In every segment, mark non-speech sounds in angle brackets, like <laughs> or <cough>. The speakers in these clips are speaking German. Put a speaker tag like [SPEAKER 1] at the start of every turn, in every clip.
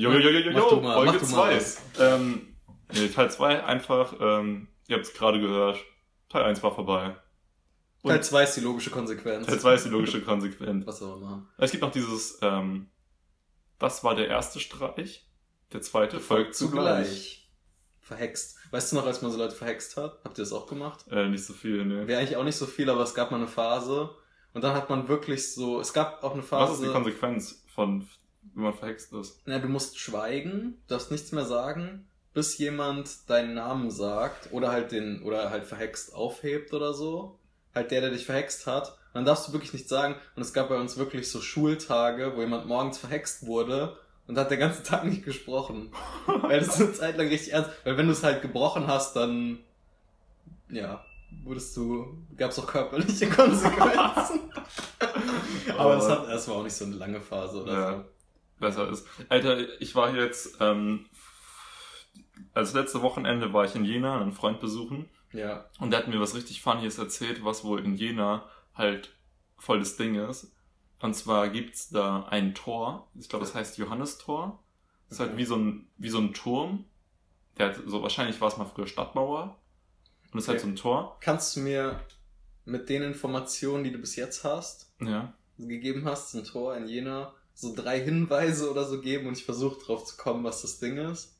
[SPEAKER 1] Jo, jo, jo, jo, Folge
[SPEAKER 2] mach du mal
[SPEAKER 1] 2.
[SPEAKER 2] was.
[SPEAKER 1] Ähm, nee, Teil 2 einfach, ähm, ihr habt es gerade gehört, Teil 1 war vorbei. Und
[SPEAKER 2] Teil 2 ist die logische Konsequenz.
[SPEAKER 1] Teil 2 ist die logische Konsequenz.
[SPEAKER 2] Was soll man machen?
[SPEAKER 1] Es gibt noch dieses, ähm, das war der erste Streich, der zweite folgt zugleich.
[SPEAKER 2] Verhext. Weißt du noch, als man so Leute verhext hat? Habt ihr das auch gemacht?
[SPEAKER 1] Äh, nicht so viel, ne.
[SPEAKER 2] Wäre eigentlich auch nicht so viel, aber es gab mal eine Phase. Und dann hat man wirklich so, es gab auch eine Phase.
[SPEAKER 1] Was ist die Konsequenz von, wenn man verhext ist?
[SPEAKER 2] Na, du musst schweigen, darfst nichts mehr sagen, bis jemand deinen Namen sagt oder halt den, oder halt verhext aufhebt oder so. Halt der, der dich verhext hat. Und dann darfst du wirklich nichts sagen. Und es gab bei uns wirklich so Schultage, wo jemand morgens verhext wurde und hat den ganzen <laughs> Tag nicht gesprochen. Weil das ist eine Zeit lang richtig ernst. Weil wenn du es halt gebrochen hast, dann, ja, wurdest du, gab es auch körperliche <laughs> Konsequenzen. <laughs> Aber das, hat, war auch nicht so eine lange Phase oder
[SPEAKER 1] Ja.
[SPEAKER 2] so.
[SPEAKER 1] Besser ist. Alter, ich war jetzt, ähm, als letzte Wochenende war ich in Jena, einen Freund besuchen.
[SPEAKER 2] Ja.
[SPEAKER 1] Und der hat mir was richtig Funnyes erzählt, was wohl in Jena halt voll das Ding ist. Und zwar gibt's da ein Tor, ich glaube, das heißt Johannestor. Das ist halt wie so ein, wie so ein Turm. Der hat so, wahrscheinlich war es mal früher Stadtmauer. Und das ist halt
[SPEAKER 2] Okay.
[SPEAKER 1] so ein Tor.
[SPEAKER 2] Kannst du mir mit den Informationen, die du bis jetzt hast,
[SPEAKER 1] Ja.
[SPEAKER 2] gegeben hast, zum Tor in Jena, so drei Hinweise oder so geben und ich versuche drauf zu kommen, was das Ding ist?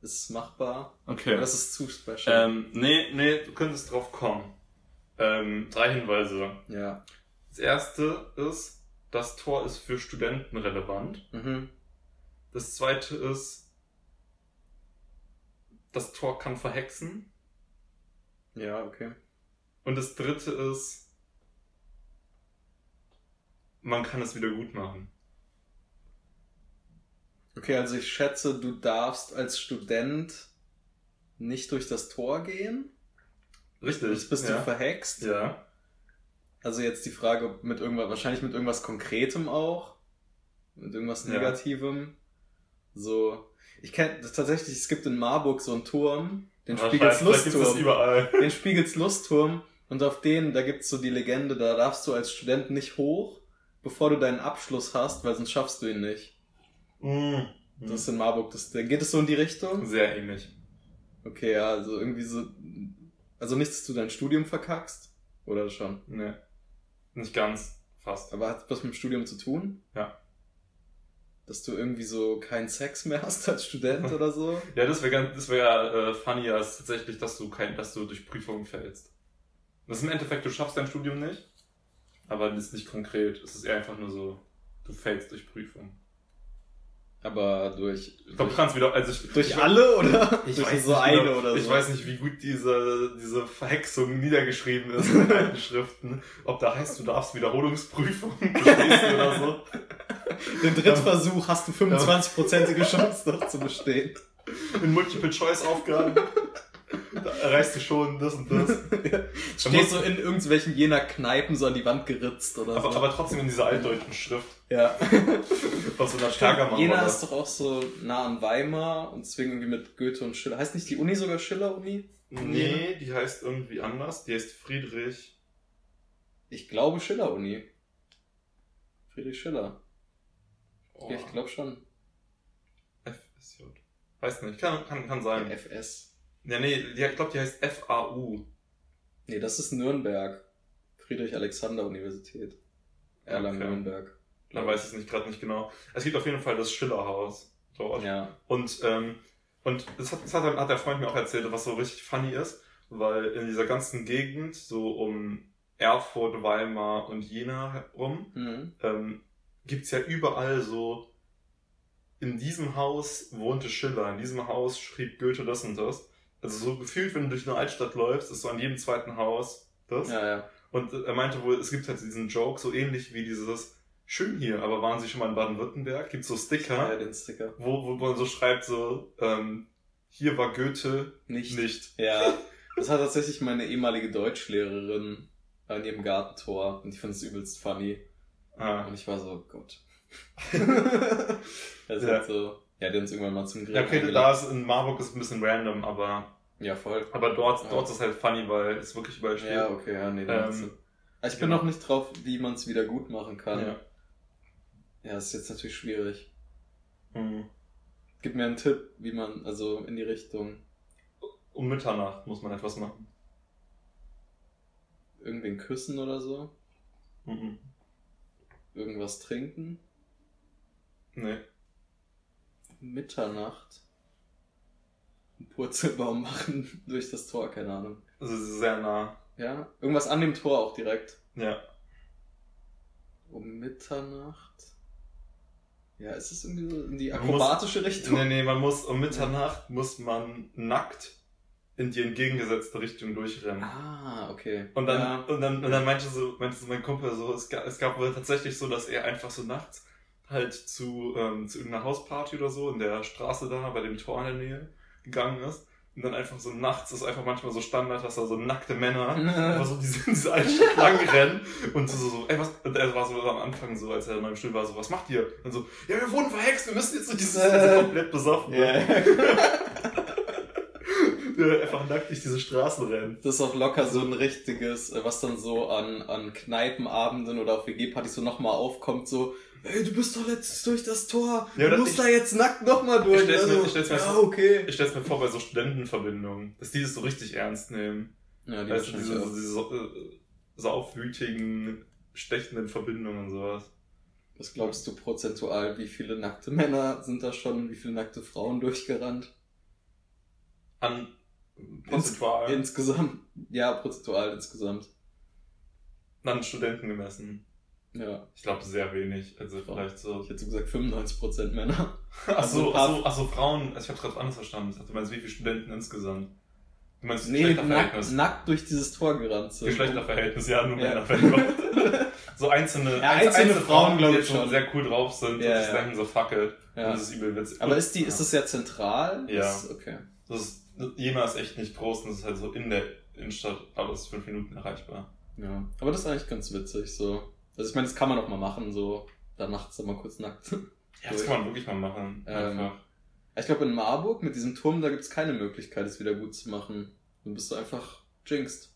[SPEAKER 2] Ist es machbar?
[SPEAKER 1] Okay.
[SPEAKER 2] Oder das ist zu special?
[SPEAKER 1] Ähm, nee, nee, du könntest drauf kommen. Ähm, drei Hinweise.
[SPEAKER 2] ja.
[SPEAKER 1] Das erste ist, das Tor ist für Studenten relevant.
[SPEAKER 2] Mhm.
[SPEAKER 1] Das zweite ist, das Tor kann verhexen.
[SPEAKER 2] Ja, okay.
[SPEAKER 1] Und das dritte ist, man kann es wieder gut machen.
[SPEAKER 2] Okay, also ich schätze, du darfst als Student nicht durch das Tor gehen.
[SPEAKER 1] Richtig.
[SPEAKER 2] Jetzt bist
[SPEAKER 1] ja.
[SPEAKER 2] du verhext.
[SPEAKER 1] Ja.
[SPEAKER 2] Also jetzt die Frage ob mit irgendwas, wahrscheinlich mit irgendwas Konkretem auch. Mit irgendwas
[SPEAKER 1] Ja.
[SPEAKER 2] Negativem. So. Ich kenne tatsächlich, es gibt in Marburg so einen Turm, den
[SPEAKER 1] Aber
[SPEAKER 2] Spiegels Lustturm. Den Spiegels Lustturm. Und auf den, da gibt's so die Legende, da darfst du als Student nicht hoch, bevor du deinen Abschluss hast, weil sonst schaffst du ihn nicht.
[SPEAKER 1] Mhm.
[SPEAKER 2] Das ist in Marburg. Das, geht es so in die Richtung?
[SPEAKER 1] Sehr ähnlich.
[SPEAKER 2] Okay, ja, also irgendwie so. Also nicht, dass du dein Studium verkackst. Oder schon?
[SPEAKER 1] Nee. Nicht ganz. Fast.
[SPEAKER 2] Aber hat was mit dem Studium zu tun?
[SPEAKER 1] Ja.
[SPEAKER 2] Dass du irgendwie so keinen Sex mehr hast als Student <laughs> oder so?
[SPEAKER 1] Ja, das wäre das wäre äh, funnier als tatsächlich, dass du kein, dass du durch Prüfungen fällst. Das ist im Endeffekt, du schaffst dein Studium nicht, aber das ist nicht konkret. Es ist eher einfach nur so, du fällst durch Prüfungen.
[SPEAKER 2] Aber durch.
[SPEAKER 1] Ich glaube, du kannst wieder, also ich,
[SPEAKER 2] durch
[SPEAKER 1] ich,
[SPEAKER 2] alle oder?
[SPEAKER 1] ich
[SPEAKER 2] durch
[SPEAKER 1] weiß
[SPEAKER 2] so
[SPEAKER 1] nicht
[SPEAKER 2] eine
[SPEAKER 1] genau,
[SPEAKER 2] oder so?
[SPEAKER 1] Ich weiß nicht, wie gut diese, diese Verhexung niedergeschrieben ist in den <laughs> alten Schriften. Ob da heißt, du darfst Wiederholungsprüfungen <laughs> bestehen oder so.
[SPEAKER 2] Den Drittversuch hast du 25-prozentige Chance noch zu bestehen.
[SPEAKER 1] In Multiple-Choice-Aufgaben. Da erreichst du schon das und das. <laughs>
[SPEAKER 2] Steht so in irgendwelchen jener Kneipen so an die Wand geritzt oder
[SPEAKER 1] Aber,
[SPEAKER 2] so.
[SPEAKER 1] aber trotzdem in dieser altdeutschen Schrift.
[SPEAKER 2] ja. <laughs>
[SPEAKER 1] Aus so einer Stärkermann.
[SPEAKER 2] Jena ist doch auch so nah an Weimar und deswegen irgendwie mit Goethe und Schiller. Heißt nicht die Uni sogar Schiller-Uni?
[SPEAKER 1] Nee, die heißt irgendwie anders. Die heißt Friedrich.
[SPEAKER 2] Ich glaube Schiller-Uni. Friedrich Schiller.
[SPEAKER 1] Oh,
[SPEAKER 2] Ja, ich glaube schon.
[SPEAKER 1] FSJ. Weiß nicht, kann, kann, kann sein.
[SPEAKER 2] FS.
[SPEAKER 1] Ja, nee, die, ich glaube, die heißt FAU.
[SPEAKER 2] Nee, das ist Nürnberg. Friedrich-Alexander-Universität. Erlangen-Nürnberg.
[SPEAKER 1] Dann weiß ich es nicht gerade nicht genau. Es gibt auf jeden Fall das Schillerhaus dort.
[SPEAKER 2] Ja.
[SPEAKER 1] Und, ähm, und das, hat, das hat, hat der Freund mir auch erzählt, was so richtig funny ist, weil in dieser ganzen Gegend, so um Erfurt, Weimar und Jena herum,
[SPEAKER 2] Mhm.
[SPEAKER 1] ähm, gibt's ja überall so, in diesem Haus wohnte Schiller, in diesem Haus schrieb Goethe das und das. Also so gefühlt, wenn du durch eine Altstadt läufst, ist so an jedem zweiten Haus das.
[SPEAKER 2] Ja, ja.
[SPEAKER 1] Und er meinte wohl, es gibt halt diesen Joke, so ähnlich wie dieses Schön hier, aber waren Sie schon mal in Baden-Württemberg? Gibt so Sticker,
[SPEAKER 2] Ja, den Sticker.
[SPEAKER 1] wo, wo man so schreibt, so, ähm, hier war Goethe
[SPEAKER 2] Nicht.
[SPEAKER 1] nicht.
[SPEAKER 2] Ja. Das hat tatsächlich meine ehemalige Deutschlehrerin an ihrem Gartentor und ich finde es übelst funny.
[SPEAKER 1] Ah.
[SPEAKER 2] Und ich war so, Gott. <laughs> <laughs> das ist
[SPEAKER 1] Ja.
[SPEAKER 2] halt so. Ja, haben uns irgendwann mal zum Grill
[SPEAKER 1] Ja, okay,
[SPEAKER 2] eingeladen.
[SPEAKER 1] da ist in Marburg ist ein bisschen random, aber,
[SPEAKER 2] Ja, voll.
[SPEAKER 1] aber dort,
[SPEAKER 2] Ja.
[SPEAKER 1] dort ist es halt funny, weil es wirklich überall steht.
[SPEAKER 2] Ja, okay, ja, nee, da
[SPEAKER 1] Ähm,
[SPEAKER 2] Sinn. Aber ich bin
[SPEAKER 1] genau.
[SPEAKER 2] noch nicht drauf, wie man es wieder gut machen kann.
[SPEAKER 1] Ja.
[SPEAKER 2] Ja, das ist jetzt natürlich schwierig.
[SPEAKER 1] Mhm.
[SPEAKER 2] Gib mir einen Tipp, wie man, also in die Richtung,
[SPEAKER 1] Um Mitternacht muss man etwas machen.
[SPEAKER 2] irgendwen küssen oder so,
[SPEAKER 1] Mhm.
[SPEAKER 2] irgendwas trinken,
[SPEAKER 1] Nee.
[SPEAKER 2] Mitternacht, einen Purzelbaum machen <laughs> durch das Tor, keine Ahnung.
[SPEAKER 1] Also sehr nah.
[SPEAKER 2] Ja, irgendwas an dem Tor auch direkt.
[SPEAKER 1] Ja.
[SPEAKER 2] Um Mitternacht. Ja, ist es irgendwie so in die akrobatische Richtung?
[SPEAKER 1] Nee, nee, man muss um Mitternacht muss man nackt in die entgegengesetzte Richtung durchrennen.
[SPEAKER 2] Ah, okay.
[SPEAKER 1] Und dann,
[SPEAKER 2] Ja.
[SPEAKER 1] und dann, und dann meinte so, meinte so mein Kumpel so, es gab, es gab wohl tatsächlich so, dass er einfach so nachts halt zu, ähm, zu irgendeiner Hausparty oder so in der Straße da bei dem Tor in der Nähe gegangen ist. Und dann einfach so nachts ist einfach manchmal so Standard, dass da so nackte Männer <laughs> einfach so diese, diese Schritt lang rennen und so, so, ey, was, und er war so am Anfang so, als er in meinem Stuhl war, so, was macht ihr? Und so, ja, wir wurden verhext, wir müssen jetzt so dieses, so <laughs> komplett besoffen.
[SPEAKER 2] Ja. <laughs>
[SPEAKER 1] Einfach nackt durch diese Straßen rennt.
[SPEAKER 2] Das ist auch locker so ein richtiges, äh, was dann so an, an Kneipenabenden oder auf WG-Partys so nochmal aufkommt, so, ey, du bist doch letztens durch das Tor,
[SPEAKER 1] Ja,
[SPEAKER 2] du musst
[SPEAKER 1] ich-
[SPEAKER 2] da jetzt nackt nochmal durch.
[SPEAKER 1] Ich stell's mir-
[SPEAKER 2] Also,
[SPEAKER 1] ich stell's mir
[SPEAKER 2] ja, okay.
[SPEAKER 1] Ich stell's mir vor bei so Studentenverbindungen, dass die das so richtig ernst nehmen.
[SPEAKER 2] Ja, die wahrscheinlich
[SPEAKER 1] diese, diese so, äh, saufwütigen, stechenden Verbindungen und sowas.
[SPEAKER 2] Was glaubst du prozentual, wie viele nackte Männer sind da schon, wie viele nackte Frauen durchgerannt?
[SPEAKER 1] An prozentual,
[SPEAKER 2] Insgesamt. Ja, prozentual insgesamt.
[SPEAKER 1] an Studenten gemessen.
[SPEAKER 2] Ja.
[SPEAKER 1] Ich glaube sehr wenig. Also
[SPEAKER 2] Frauen.
[SPEAKER 1] vielleicht so.
[SPEAKER 2] Ich hätte so gesagt 95% Männer.
[SPEAKER 1] Ach so,
[SPEAKER 2] ein
[SPEAKER 1] ach so, ach so Frauen. Also ich habe gerade anders verstanden. Ich dachte, du meinst, wie viele Studenten insgesamt? Du meinst
[SPEAKER 2] Nee, nackt,
[SPEAKER 1] Geschlechterverhältnis?
[SPEAKER 2] nackt durch dieses Tor gerannt sind.
[SPEAKER 1] Geschlechterverhältnis, ja, nur
[SPEAKER 2] Ja.
[SPEAKER 1] Männer. <laughs> so einzelne,
[SPEAKER 2] Ja, einzelne Frauen, glaub
[SPEAKER 1] die
[SPEAKER 2] ich
[SPEAKER 1] so
[SPEAKER 2] schon.
[SPEAKER 1] sehr cool drauf sind
[SPEAKER 2] Ja,
[SPEAKER 1] und sich
[SPEAKER 2] ja.
[SPEAKER 1] denken so, fuck it.
[SPEAKER 2] Ja.
[SPEAKER 1] Und das ist übel witzig.
[SPEAKER 2] Aber ist die, ist das ja zentral?
[SPEAKER 1] Ja.
[SPEAKER 2] Das, okay.
[SPEAKER 1] Das ist, Jena ist echt nicht groß und das ist halt so in der Innenstadt alles fünf Minuten erreichbar.
[SPEAKER 2] Ja. Aber das ist eigentlich ganz witzig, so. Also ich meine, das kann man auch mal machen, so. Da nachts mal kurz nackt.
[SPEAKER 1] Ja, das kann man wirklich mal machen.
[SPEAKER 2] Ähm,
[SPEAKER 1] Einfach.
[SPEAKER 2] Ich glaube, in Marburg mit diesem Turm, da gibt's keine Möglichkeit, es wieder gut zu machen. Dann bist du einfach jinxed.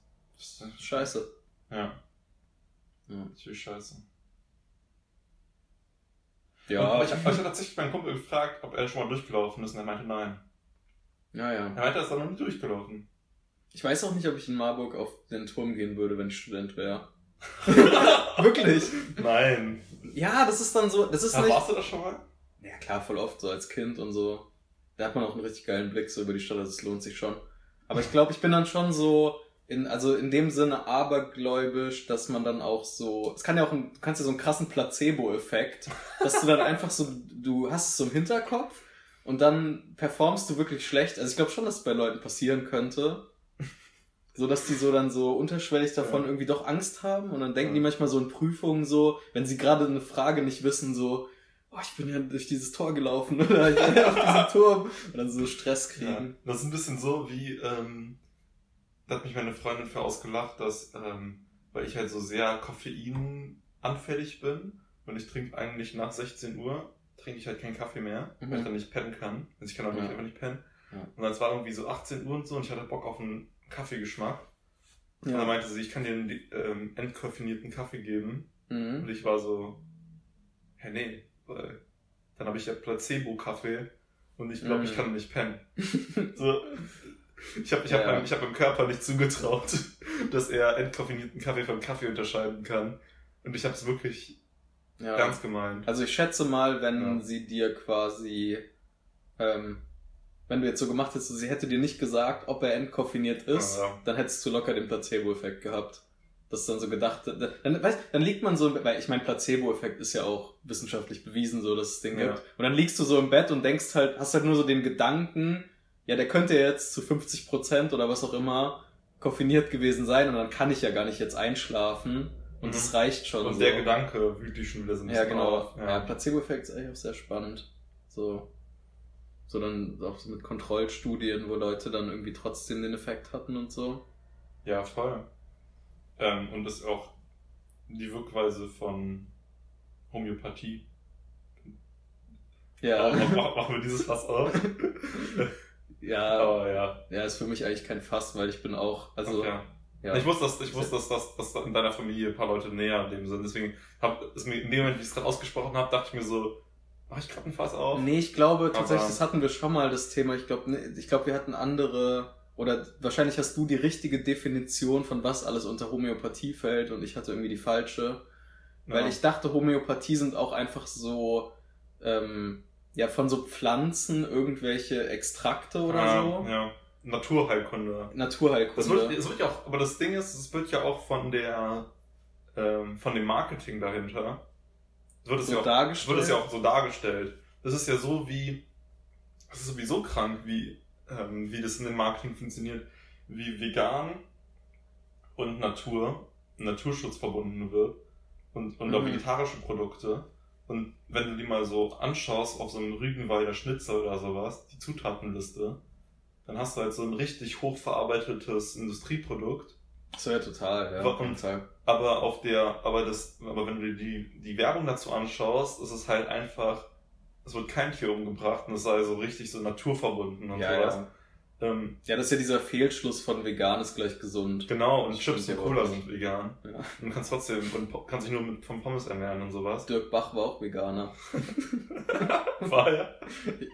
[SPEAKER 2] Scheiße.
[SPEAKER 1] Ja,
[SPEAKER 2] Ja.
[SPEAKER 1] natürlich scheiße.
[SPEAKER 2] Ja,
[SPEAKER 1] Und, aber ich habe hab tatsächlich meinen Kumpel gefragt, ob er schon mal durchgelaufen ist und er meinte nein.
[SPEAKER 2] Ja, ja.
[SPEAKER 1] Er meinte, er ist da noch nie durchgelaufen.
[SPEAKER 2] Ich weiß auch nicht, ob ich in Marburg auf den Turm gehen würde, wenn ich Student wäre. <laughs> Wirklich?
[SPEAKER 1] Nein.
[SPEAKER 2] Ja, das ist dann so, das ist
[SPEAKER 1] Aber
[SPEAKER 2] nicht.
[SPEAKER 1] warst du das schon mal?
[SPEAKER 2] Ja, klar, voll oft so als Kind und so. Da hat man auch einen richtig geilen Blick so über die Stadt, also es lohnt sich schon. Aber ich glaube, ich bin dann schon so, in, also in dem Sinne abergläubisch, dass man dann auch so, es kann ja auch, ein, du kannst ja so einen krassen Placebo-Effekt, dass du dann <laughs> einfach so, du hast es so im Hinterkopf und dann performst du wirklich schlecht. Also ich glaube schon, dass es bei Leuten passieren könnte. So dass die so dann so unterschwellig davon
[SPEAKER 1] Ja.
[SPEAKER 2] irgendwie doch Angst haben und dann denken
[SPEAKER 1] Ja.
[SPEAKER 2] die manchmal so in Prüfungen so, wenn sie gerade eine Frage nicht wissen, so, oh, ich bin ja durch dieses Tor gelaufen <laughs> oder ich bin ja auf diesem <laughs> Turm und dann so Stress kriegen.
[SPEAKER 1] Das ist ein bisschen so wie, ähm, da hat mich meine Freundin für ausgelacht, dass, ähm, weil ich halt so sehr koffeinanfällig bin und ich trinke eigentlich nach 16 Uhr, trinke ich halt keinen Kaffee mehr, weil
[SPEAKER 2] Mhm.
[SPEAKER 1] ich dann nicht pennen kann. Also ich kann auch
[SPEAKER 2] Ja.
[SPEAKER 1] wirklich einfach nicht pennen.
[SPEAKER 2] Ja.
[SPEAKER 1] Und dann es war irgendwie so 18 Uhr und so und ich hatte Bock auf einen Kaffeegeschmack. Und dann
[SPEAKER 2] Ja.
[SPEAKER 1] meinte sie, ich kann dir einen ähm, entkoffinierten Kaffee geben. Und
[SPEAKER 2] Mhm.
[SPEAKER 1] ich war so, hä, nee, weil dann habe ich ja Placebo-Kaffee und ich glaube, ich
[SPEAKER 2] Mhm.
[SPEAKER 1] kann nicht pennen. <laughs> So, ich habe ich hab
[SPEAKER 2] Ja.
[SPEAKER 1] meinem, ich hab meinem Körper nicht zugetraut, <laughs> dass er entkoffinierten Kaffee vom Kaffee unterscheiden kann. Und ich habe es wirklich
[SPEAKER 2] ja.
[SPEAKER 1] ernst gemeint.
[SPEAKER 2] Also ich schätze mal, wenn
[SPEAKER 1] Ja.
[SPEAKER 2] sie dir quasi, ähm, wenn du jetzt so gemacht hättest, sie hätte dir nicht gesagt, ob er entkoffiniert ist,
[SPEAKER 1] Ja.
[SPEAKER 2] dann hättest du locker den Placebo-Effekt gehabt. Das ist dann so gedacht, dann, dann, weißt, dann liegt man so, weil ich mein Placebo-Effekt ist ja auch wissenschaftlich bewiesen, so dass es
[SPEAKER 1] Ja.
[SPEAKER 2] gibt. Und dann liegst du so im Bett und denkst halt, hast halt nur so den Gedanken, ja, der könnte jetzt zu 50 Prozent oder was auch immer koffiniert gewesen sein und dann kann ich ja gar nicht jetzt einschlafen und
[SPEAKER 1] Mhm.
[SPEAKER 2] das reicht schon.
[SPEAKER 1] Und
[SPEAKER 2] so.
[SPEAKER 1] der Gedanke wühlt dich schon wieder so ein
[SPEAKER 2] Ja,
[SPEAKER 1] bisschen
[SPEAKER 2] genau.
[SPEAKER 1] auf.
[SPEAKER 2] Ja, Placebo-Effekt ist eigentlich auch sehr spannend. So, so dann auch so mit Kontrollstudien, wo Leute dann irgendwie trotzdem den Effekt hatten und so.
[SPEAKER 1] Ja, voll. Ähm, und ist auch die Wirkweise von Homöopathie.
[SPEAKER 2] Ja,
[SPEAKER 1] Mach- mach- Machen wir dieses Fass auf. <laughs>
[SPEAKER 2] ja,
[SPEAKER 1] Aber ja.
[SPEAKER 2] ja, ist für mich eigentlich kein Fass, weil ich bin auch, also,
[SPEAKER 1] okay.
[SPEAKER 2] Ja.
[SPEAKER 1] Ich wusste, dass, ich wusste dass, dass, dass in deiner Familie ein paar Leute näher an dem sind. Deswegen hab, ist mir in dem Moment, wie ich es gerade ausgesprochen habe, dachte ich mir so, Mach ich gerade ein Fass auf?
[SPEAKER 2] Nee, ich glaube tatsächlich,
[SPEAKER 1] Aber-
[SPEAKER 2] das hatten wir schon mal, das Thema. Ich glaube, ne, ich glaube, wir hatten andere, oder wahrscheinlich hast du die richtige Definition von was alles unter Homöopathie fällt und ich hatte irgendwie die falsche. Weil
[SPEAKER 1] Ja.
[SPEAKER 2] ich dachte, Homöopathie sind auch einfach so, ähm, ja, von so Pflanzen irgendwelche Extrakte oder
[SPEAKER 1] Ah,
[SPEAKER 2] so.
[SPEAKER 1] Ja. Naturheilkunde.
[SPEAKER 2] Naturheilkunde.
[SPEAKER 1] Das wird, das wird ja auch, aber das Ding ist, es wird ja auch von der, ähm, von dem Marketing dahinter, wird es
[SPEAKER 2] So
[SPEAKER 1] ja auch,
[SPEAKER 2] dargestellt?
[SPEAKER 1] wird es ja auch so dargestellt. Das ist ja so wie, das ist sowieso krank, wie, ähm, wie das in dem Marketing funktioniert, wie vegan und Natur, Naturschutz verbunden wird und, und auch
[SPEAKER 2] Mhm.
[SPEAKER 1] vegetarische Produkte. Und wenn du die mal so anschaust auf so einem Rügenwalder Schnitzel oder sowas, die Zutatenliste, dann hast du halt so ein richtig hochverarbeitetes Industrieprodukt.
[SPEAKER 2] so ja total, ja.
[SPEAKER 1] Und-. Aber auf der, aber das, aber wenn du dir die, die Werbung dazu anschaust, ist es halt einfach, es wird kein Tier umgebracht und es sei so richtig so naturverbunden und
[SPEAKER 2] Ja,
[SPEAKER 1] sowas.
[SPEAKER 2] ja.
[SPEAKER 1] Ähm,
[SPEAKER 2] Ja, das ist ja dieser Fehlschluss von vegan ist gleich gesund.
[SPEAKER 1] genau, und
[SPEAKER 2] Das
[SPEAKER 1] Chips und Cola sind vegan.
[SPEAKER 2] Ja.
[SPEAKER 1] Und kannst trotzdem, und kannst dich nur mit, vom Pommes ernähren und sowas.
[SPEAKER 2] Dirk Bach war auch Veganer. <laughs>
[SPEAKER 1] War ja.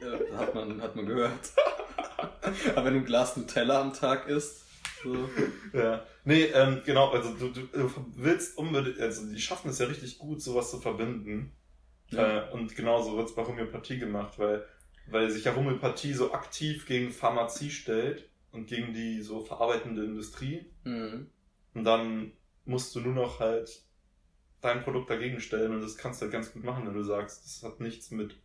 [SPEAKER 2] Ja, hat man, hat man gehört. <laughs> <laughs> Aber wenn du ein Glas Nutella am Tag isst, so.
[SPEAKER 1] Ja. Nee, ähm, genau, also du, du, willst unbedingt, also die schaffen es ja richtig gut, sowas zu verbinden.
[SPEAKER 2] Ja.
[SPEAKER 1] Äh, und genauso wird es bei Homöopathie gemacht, weil, weil sich ja Homöopathie so aktiv gegen Pharmazie stellt und gegen die so verarbeitende Industrie.
[SPEAKER 2] Mhm.
[SPEAKER 1] Und dann musst du nur noch halt dein Produkt dagegen stellen und das kannst du halt ganz gut machen, wenn du sagst, das hat nichts mit,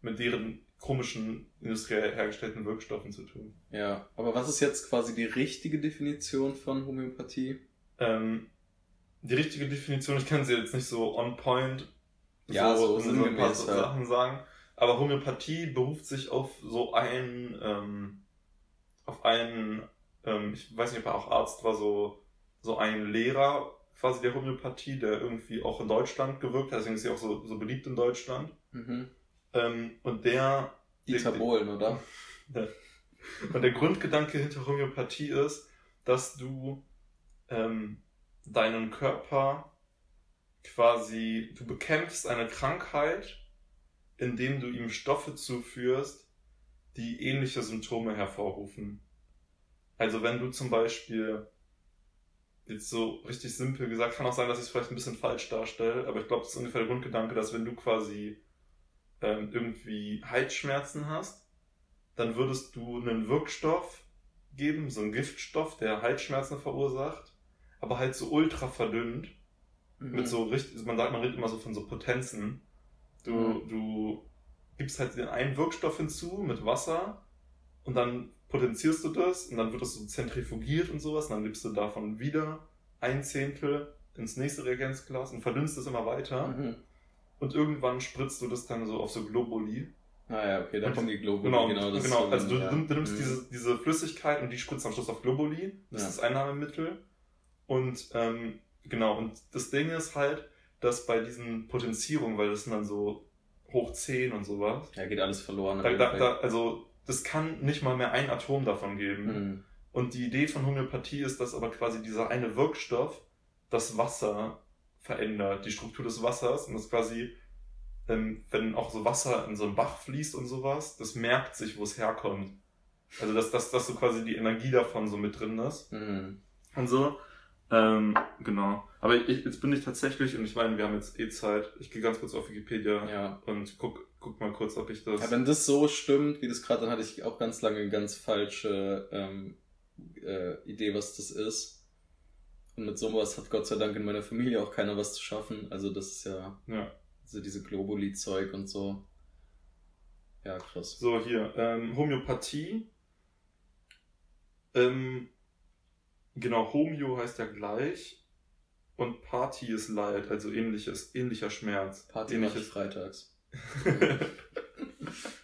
[SPEAKER 1] mit deren komischen industriell hergestellten Wirkstoffen zu tun.
[SPEAKER 2] Ja, aber was ist jetzt quasi die richtige Definition von Homöopathie?
[SPEAKER 1] Ähm, die richtige Definition, ich kann sie jetzt nicht so on point
[SPEAKER 2] Ja, so
[SPEAKER 1] in ein paar. Sachen sagen, aber Homöopathie beruft sich auf so ein, ähm, auf einen, ähm, ich weiß nicht, ob er auch Arzt war, so, so ein Lehrer quasi der Homöopathie, der irgendwie auch in Deutschland gewirkt hat, deswegen ist sie auch so, so beliebt in Deutschland.
[SPEAKER 2] Mhm.
[SPEAKER 1] Ähm, und der, der-
[SPEAKER 2] Bohlen, oder? <laughs>
[SPEAKER 1] und der Grundgedanke hinter Homöopathie ist, dass du ähm, deinen Körper quasi, du bekämpfst eine Krankheit, indem du ihm Stoffe zuführst, die ähnliche Symptome hervorrufen. Also wenn du zum Beispiel, jetzt so richtig simpel gesagt, kann auch sein, dass ich es vielleicht ein bisschen falsch darstelle, aber ich glaube, das ist ungefähr der Grundgedanke, dass wenn du quasi ähm, irgendwie Halsschmerzen hast, dann würdest du einen Wirkstoff geben, so einen Giftstoff, der Halsschmerzen verursacht, aber halt so ultra verdünnt,
[SPEAKER 2] Mhm.
[SPEAKER 1] mit so richtig, man sagt, man redet immer so von so Potenzen. Du,
[SPEAKER 2] Mhm.
[SPEAKER 1] du gibst halt den einen Wirkstoff hinzu mit Wasser und dann potenzierst du das und dann wird das so zentrifugiert und sowas und dann gibst du davon wieder ein Zehntel ins nächste Reagenzglas und verdünnst es immer weiter
[SPEAKER 2] Mhm.
[SPEAKER 1] Und irgendwann spritzt du das dann so auf so Globuli.
[SPEAKER 2] Ah ja, okay, da
[SPEAKER 1] Und-
[SPEAKER 2] kommen die Globuli,
[SPEAKER 1] Genau,
[SPEAKER 2] genau. das
[SPEAKER 1] genau. also du,
[SPEAKER 2] ja.
[SPEAKER 1] du nimmst
[SPEAKER 2] Mhm.
[SPEAKER 1] diese, diese Flüssigkeit und die spritzt am Schluss auf Globuli. Das
[SPEAKER 2] Ja.
[SPEAKER 1] ist das Einnahmemittel. Und ähm, genau, und das Ding ist halt, dass bei diesen Potenzierungen, weil das sind dann so hoch 10 und sowas,
[SPEAKER 2] Ja, geht alles verloren.
[SPEAKER 1] da, da, da, also das kann nicht mal mehr ein Atom davon geben.
[SPEAKER 2] mhm.
[SPEAKER 1] Und die Idee von Homöopathie ist, dass aber quasi dieser eine Wirkstoff das Wasser verändert, die Struktur des Wassers und das quasi, ähm, wenn auch so Wasser in so einen Bach fließt und sowas, das merkt sich, wo es herkommt. Also dass, dass, dass so quasi die Energie davon so mit drin ist.
[SPEAKER 2] Mhm.
[SPEAKER 1] Und so. Ähm, genau. Aber ich, jetzt bin ich tatsächlich, und ich meine, wir haben jetzt eh Zeit, ich gehe ganz kurz auf Wikipedia
[SPEAKER 2] Ja.
[SPEAKER 1] und guck, guck mal kurz, ob ich das.
[SPEAKER 2] ja. Wenn das so stimmt, wie das gerade, dann hatte ich auch ganz lange eine ganz falsche ähm, äh, Idee, was das ist. Und mit sowas hat Gott sei Dank in meiner Familie auch keiner was zu schaffen. Also das ist ja
[SPEAKER 1] ja.
[SPEAKER 2] so diese Globuli-Zeug und so. Ja, krass.
[SPEAKER 1] So, hier, ähm, Homöopathie. Ähm, genau, Homeo heißt ja gleich. Und Party ist Leid, also ähnliches, ähnlicher Schmerz.
[SPEAKER 2] Party
[SPEAKER 1] ähnliches.
[SPEAKER 2] freitags. <laughs> <laughs>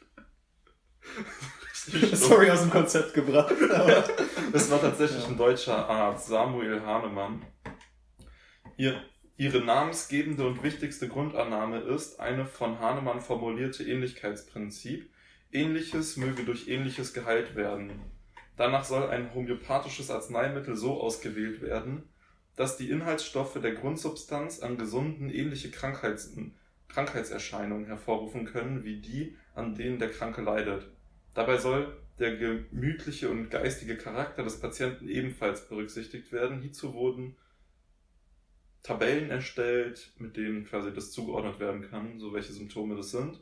[SPEAKER 2] Sorry, aus dem Konzept gebracht. Aber <laughs>
[SPEAKER 1] Das war tatsächlich
[SPEAKER 2] Ja.
[SPEAKER 1] ein deutscher Arzt, Samuel Hahnemann. Ihr, ihre namensgebende und wichtigste Grundannahme ist eine von Hahnemann formulierte Ähnlichkeitsprinzip. Ähnliches möge durch Ähnliches geheilt werden. Danach soll ein homöopathisches Arzneimittel so ausgewählt werden, dass die Inhaltsstoffe der Grundsubstanz an gesunden ähnliche Krankheits Krankheitserscheinungen hervorrufen können, wie die, an denen der Kranke leidet. Dabei soll der gemütliche und geistige Charakter des Patienten ebenfalls berücksichtigt werden. Hierzu wurden Tabellen erstellt, mit denen quasi das zugeordnet werden kann, so welche Symptome das sind.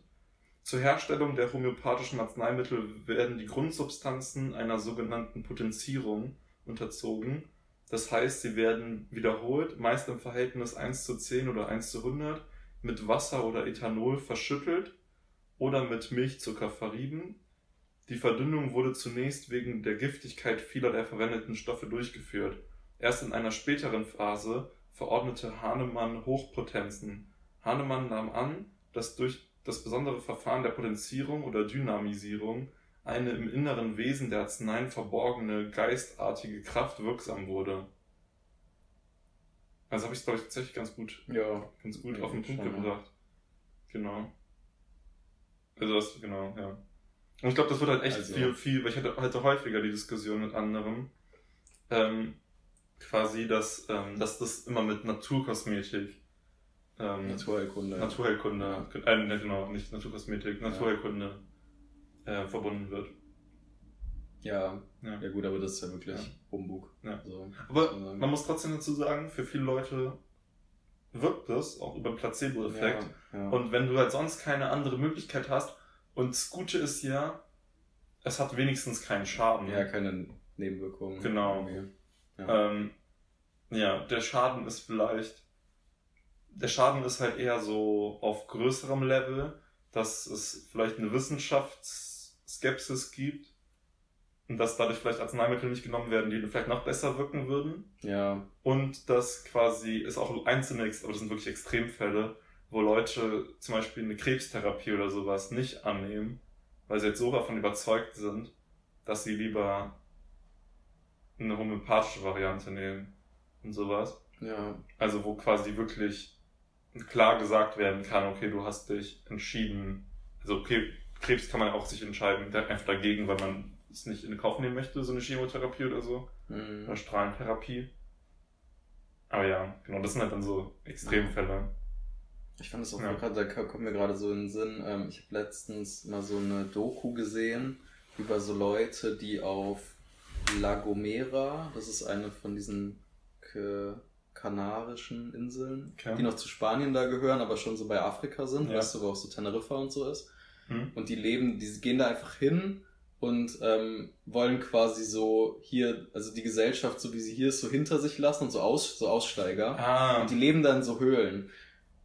[SPEAKER 1] Zur Herstellung der homöopathischen Arzneimittel werden die Grundsubstanzen einer sogenannten Potenzierung unterzogen. Das heißt, sie werden wiederholt, meist im Verhältnis 1 zu 10 oder 1 zu 100, mit Wasser oder Ethanol verschüttelt oder mit Milchzucker verrieben. Die Verdünnung wurde zunächst wegen der Giftigkeit vieler der verwendeten Stoffe durchgeführt. Erst in einer späteren Phase verordnete Hahnemann Hochpotenzen. Hahnemann nahm an, dass durch das besondere Verfahren der Potenzierung oder Dynamisierung eine im inneren Wesen der Arzneien verborgene geistartige Kraft wirksam wurde. Also habe ich es, glaube ich, tatsächlich ganz gut,
[SPEAKER 2] Ja.
[SPEAKER 1] ganz gut
[SPEAKER 2] Ja,
[SPEAKER 1] auf den Punkt
[SPEAKER 2] schon, ja.
[SPEAKER 1] gebracht. Genau. Also das, genau, ja. Und ich glaube, das wird halt echt
[SPEAKER 2] Also-
[SPEAKER 1] viel, viel, weil ich hatte, hatte häufiger die Diskussion mit anderen, ähm, quasi, dass, ähm, dass das immer mit Naturkosmetik, ähm,
[SPEAKER 2] Naturheilkunde.
[SPEAKER 1] Naturheilkunde, äh, ne, genau, nicht Naturkosmetik, Naturheilkunde äh, verbunden wird.
[SPEAKER 2] Ja.
[SPEAKER 1] Ja.
[SPEAKER 2] ja. gut, aber das ist ja wirklich
[SPEAKER 1] Ja.
[SPEAKER 2] Humbug.
[SPEAKER 1] Ja.
[SPEAKER 2] So,
[SPEAKER 1] Aber
[SPEAKER 2] man
[SPEAKER 1] man muss trotzdem dazu sagen, für viele Leute wirkt das auch über den Placebo-Effekt.
[SPEAKER 2] Ja, ja.
[SPEAKER 1] Und wenn du halt sonst keine andere Möglichkeit hast, und das Gute ist ja, es hat wenigstens keinen Schaden.
[SPEAKER 2] ja, keine Nebenwirkungen.
[SPEAKER 1] Genau.
[SPEAKER 2] Ja.
[SPEAKER 1] Ähm, ja, der Schaden ist vielleicht, der Schaden ist halt eher so auf größerem Level, dass es vielleicht eine Wissenschaftsskepsis gibt und dass dadurch vielleicht Arzneimittel nicht genommen werden, die vielleicht noch besser wirken würden.
[SPEAKER 2] ja.
[SPEAKER 1] Und dass quasi es auch einzelne, aber das sind wirklich Extremfälle, wo Leute zum Beispiel eine Krebstherapie oder sowas nicht annehmen, weil sie jetzt so davon überzeugt sind, dass sie lieber eine homöopathische Variante nehmen und sowas.
[SPEAKER 2] Ja.
[SPEAKER 1] Also wo quasi wirklich klar gesagt werden kann, okay, du hast dich entschieden, also okay, Krebs kann man auch sich entscheiden, einfach dagegen, weil man es nicht in Kauf nehmen möchte, so eine Chemotherapie oder so
[SPEAKER 2] Mhm.
[SPEAKER 1] oder Strahlentherapie. Aber ja, genau, das sind halt dann so Extremfälle.
[SPEAKER 2] Ich fand es auch
[SPEAKER 1] Ja.
[SPEAKER 2] gerade, da kommt mir gerade so in den Sinn, ähm, ich habe letztens mal so eine Doku gesehen über so Leute, die auf La Gomera, das ist eine von diesen K kanarischen Inseln,
[SPEAKER 1] Okay.
[SPEAKER 2] die noch zu Spanien da gehören, aber schon so bei Afrika sind,
[SPEAKER 1] Ja.
[SPEAKER 2] weißt du, wo auch so Teneriffa und so ist.
[SPEAKER 1] Hm?
[SPEAKER 2] Und die leben, die gehen da einfach hin und ähm, wollen quasi so hier, also die Gesellschaft, so wie sie hier ist, so hinter sich lassen und so, aus, so Aussteiger.
[SPEAKER 1] Ah,
[SPEAKER 2] Und die leben da in so Höhlen.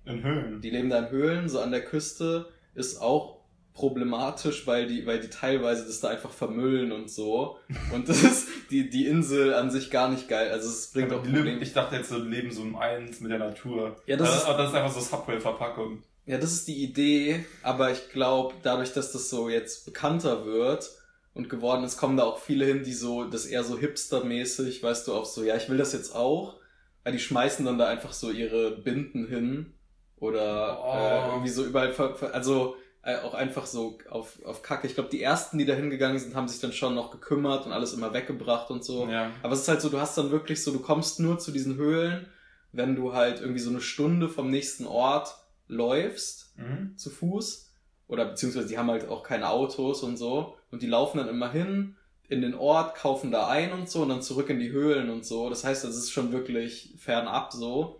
[SPEAKER 1] In Höhlen.
[SPEAKER 2] Die leben da in Höhlen, so an der Küste, ist auch problematisch, weil die, weil die teilweise das da einfach vermüllen und so. <laughs> Und das ist die, die Insel an sich gar nicht geil. Also es bringt auch Probleme.
[SPEAKER 1] ich dachte jetzt, so, leben so im Eins mit der Natur.
[SPEAKER 2] Ja, das
[SPEAKER 1] aber,
[SPEAKER 2] ist-
[SPEAKER 1] aber das ist einfach so Subway-Verpackung.
[SPEAKER 2] Ja, das ist die Idee, aber ich glaube, dadurch, dass das so jetzt bekannter wird und geworden ist, kommen da auch viele hin, die so, das eher so hipstermäßig, weißt du, auch so, ja, ich will das jetzt auch, weil die schmeißen dann da einfach so ihre Binden hin oder
[SPEAKER 1] Oh.
[SPEAKER 2] äh, irgendwie so überall, also äh, auch einfach so auf, auf Kacke. Ich glaube, die ersten, die da hingegangen sind, haben sich dann schon noch gekümmert und alles immer weggebracht und so.
[SPEAKER 1] Ja.
[SPEAKER 2] Aber es ist halt so, du hast dann wirklich so, du kommst nur zu diesen Höhlen, wenn du halt irgendwie so eine Stunde vom nächsten Ort läufst
[SPEAKER 1] Mhm.
[SPEAKER 2] zu Fuß oder beziehungsweise die haben halt auch keine Autos und so und die laufen dann immer hin in den Ort, kaufen da ein und so und dann zurück in die Höhlen und so. Das heißt, es ist schon wirklich fernab so.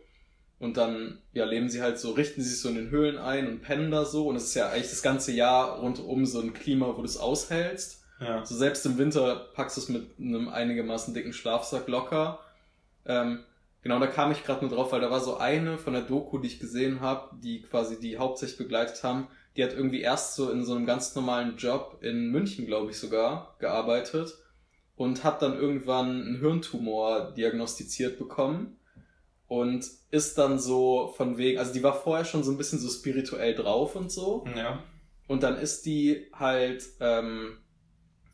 [SPEAKER 2] Und dann, ja, leben sie halt so, richten sie sich so in den Höhlen ein und pennen da so. Und es ist ja eigentlich das ganze Jahr rundum so ein Klima, wo du es aushältst.
[SPEAKER 1] Ja.
[SPEAKER 2] Also selbst im Winter packst du es mit einem einigermaßen dicken Schlafsack locker. Ähm, genau, da kam ich gerade nur drauf, weil da war so eine von der Doku, die ich gesehen habe, die quasi die hauptsächlich begleitet haben. Die hat irgendwie erst so in so einem ganz normalen Job in München, glaube ich sogar, gearbeitet und hat dann irgendwann einen Hirntumor diagnostiziert bekommen und ist dann so von wegen, also die war vorher schon so ein bisschen so spirituell drauf und so.
[SPEAKER 1] Ja.
[SPEAKER 2] Und dann ist die halt, ähm,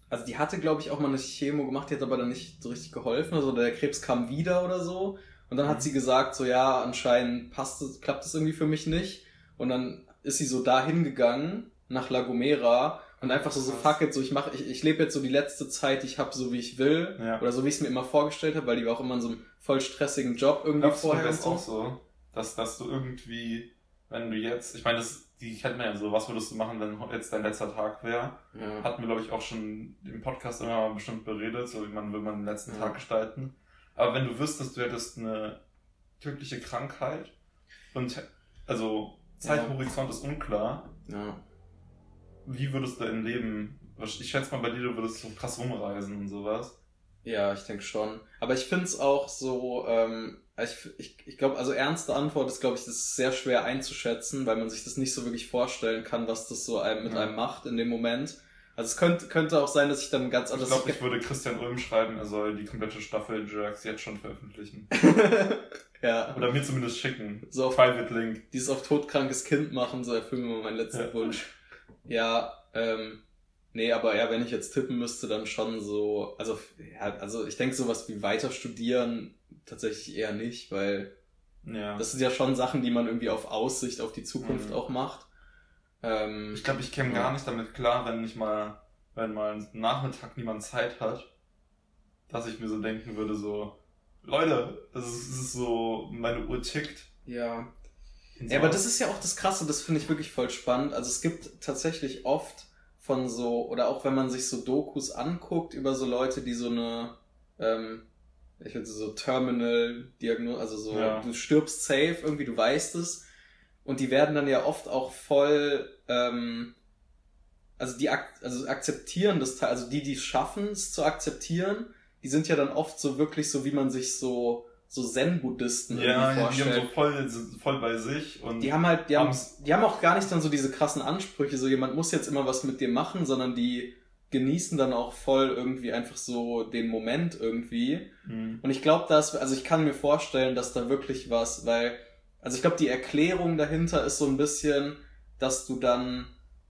[SPEAKER 2] also die hatte, glaube ich, auch mal eine Chemo gemacht, die hat aber dann nicht so richtig geholfen. Also der Krebs kam wieder oder so. Und dann hat
[SPEAKER 1] Mhm.
[SPEAKER 2] sie gesagt, so ja, anscheinend passt es, klappt es irgendwie für mich nicht. Und dann ist sie so dahin gegangen, nach La Gomera, und einfach so, so fuck it, so ich mach, ich, ich lebe jetzt so die letzte Zeit, die ich habe, so wie ich will.
[SPEAKER 1] Ja.
[SPEAKER 2] Oder so wie ich es mir immer vorgestellt habe, weil die war auch immer in so einem voll stressigen Job irgendwie
[SPEAKER 1] Glaubst du,
[SPEAKER 2] vorher und
[SPEAKER 1] das auch so, dass, dass du irgendwie wenn du jetzt, ich meine, das, die kennt man ja so, was würdest du machen, wenn jetzt dein letzter Tag wäre?
[SPEAKER 2] Ja.
[SPEAKER 1] Hatten wir, glaube ich, auch schon im Podcast immer mal bestimmt beredet, so wie man will man den letzten
[SPEAKER 2] Ja.
[SPEAKER 1] Tag gestalten. Aber wenn du wüsstest, du hättest eine tödliche Krankheit und also Zeithorizont ist unklar,
[SPEAKER 2] ja.
[SPEAKER 1] wie würdest du dein Leben, ich schätze mal bei dir, du würdest so krass rumreisen und sowas.
[SPEAKER 2] Ja, ich denke schon. Aber ich finde es auch so, ähm, ich, ich, ich glaube, also ernste Antwort ist, glaube ich, das ist sehr schwer einzuschätzen, weil man sich das nicht so wirklich vorstellen kann, was das so einem, mit
[SPEAKER 1] Ja.
[SPEAKER 2] einem macht in dem Moment. Also es könnte, könnte auch sein, dass ich dann ganz
[SPEAKER 1] Ich
[SPEAKER 2] anders...
[SPEAKER 1] glaube, ich würde Christian Ulm schreiben, er soll die komplette Staffel Jerks jetzt schon veröffentlichen. <laughs>
[SPEAKER 2] ja,
[SPEAKER 1] Oder mir zumindest schicken.
[SPEAKER 2] so auf
[SPEAKER 1] Private Link.
[SPEAKER 2] dieses auf todkrankes Kind machen, so erfüllen wir mal meinen letzten
[SPEAKER 1] Ja.
[SPEAKER 2] Wunsch. Ja, ähm, nee, aber ja, wenn ich jetzt tippen müsste, dann schon so, also, ja, also ich denke sowas wie weiter studieren tatsächlich eher nicht, weil
[SPEAKER 1] Ja.
[SPEAKER 2] das sind ja schon Sachen, die man irgendwie auf Aussicht, auf die Zukunft
[SPEAKER 1] Mhm.
[SPEAKER 2] auch macht. Ähm,
[SPEAKER 1] Ich glaube, ich käme
[SPEAKER 2] Ja.
[SPEAKER 1] gar nicht damit klar, wenn nicht mal, wenn mal einen Nachmittag niemand Zeit hat, dass ich mir so denken würde, so, Leute, es ist, es ist so, meine Uhr tickt.
[SPEAKER 2] ja. Ja, aber das ist ja auch das Krasse, das finde ich wirklich voll spannend. Also es gibt tatsächlich oft von so, oder auch wenn man sich so Dokus anguckt über so Leute, die so eine, ähm, ich würde so Terminal-Diagnose, also so,
[SPEAKER 1] Ja.
[SPEAKER 2] du stirbst safe, irgendwie, du weißt es. Und die werden dann ja oft auch voll, ähm, also die ak also akzeptieren das, Teil- also die, die schaffen, es zu akzeptieren, die sind ja dann oft so wirklich so, wie man sich so, so Zen-Buddhisten
[SPEAKER 1] ja,
[SPEAKER 2] irgendwie
[SPEAKER 1] ja, die
[SPEAKER 2] vorstellt.
[SPEAKER 1] haben so voll, voll bei sich und
[SPEAKER 2] Die haben halt, die haben, die haben auch gar nicht dann so diese krassen Ansprüche, so jemand muss jetzt immer was mit dir machen, sondern die genießen dann auch voll irgendwie einfach so den Moment irgendwie.
[SPEAKER 1] Mhm.
[SPEAKER 2] Und ich glaube, dass, also ich kann mir vorstellen, dass da wirklich was, weil, also ich glaube, die Erklärung dahinter ist so ein bisschen, dass du dann,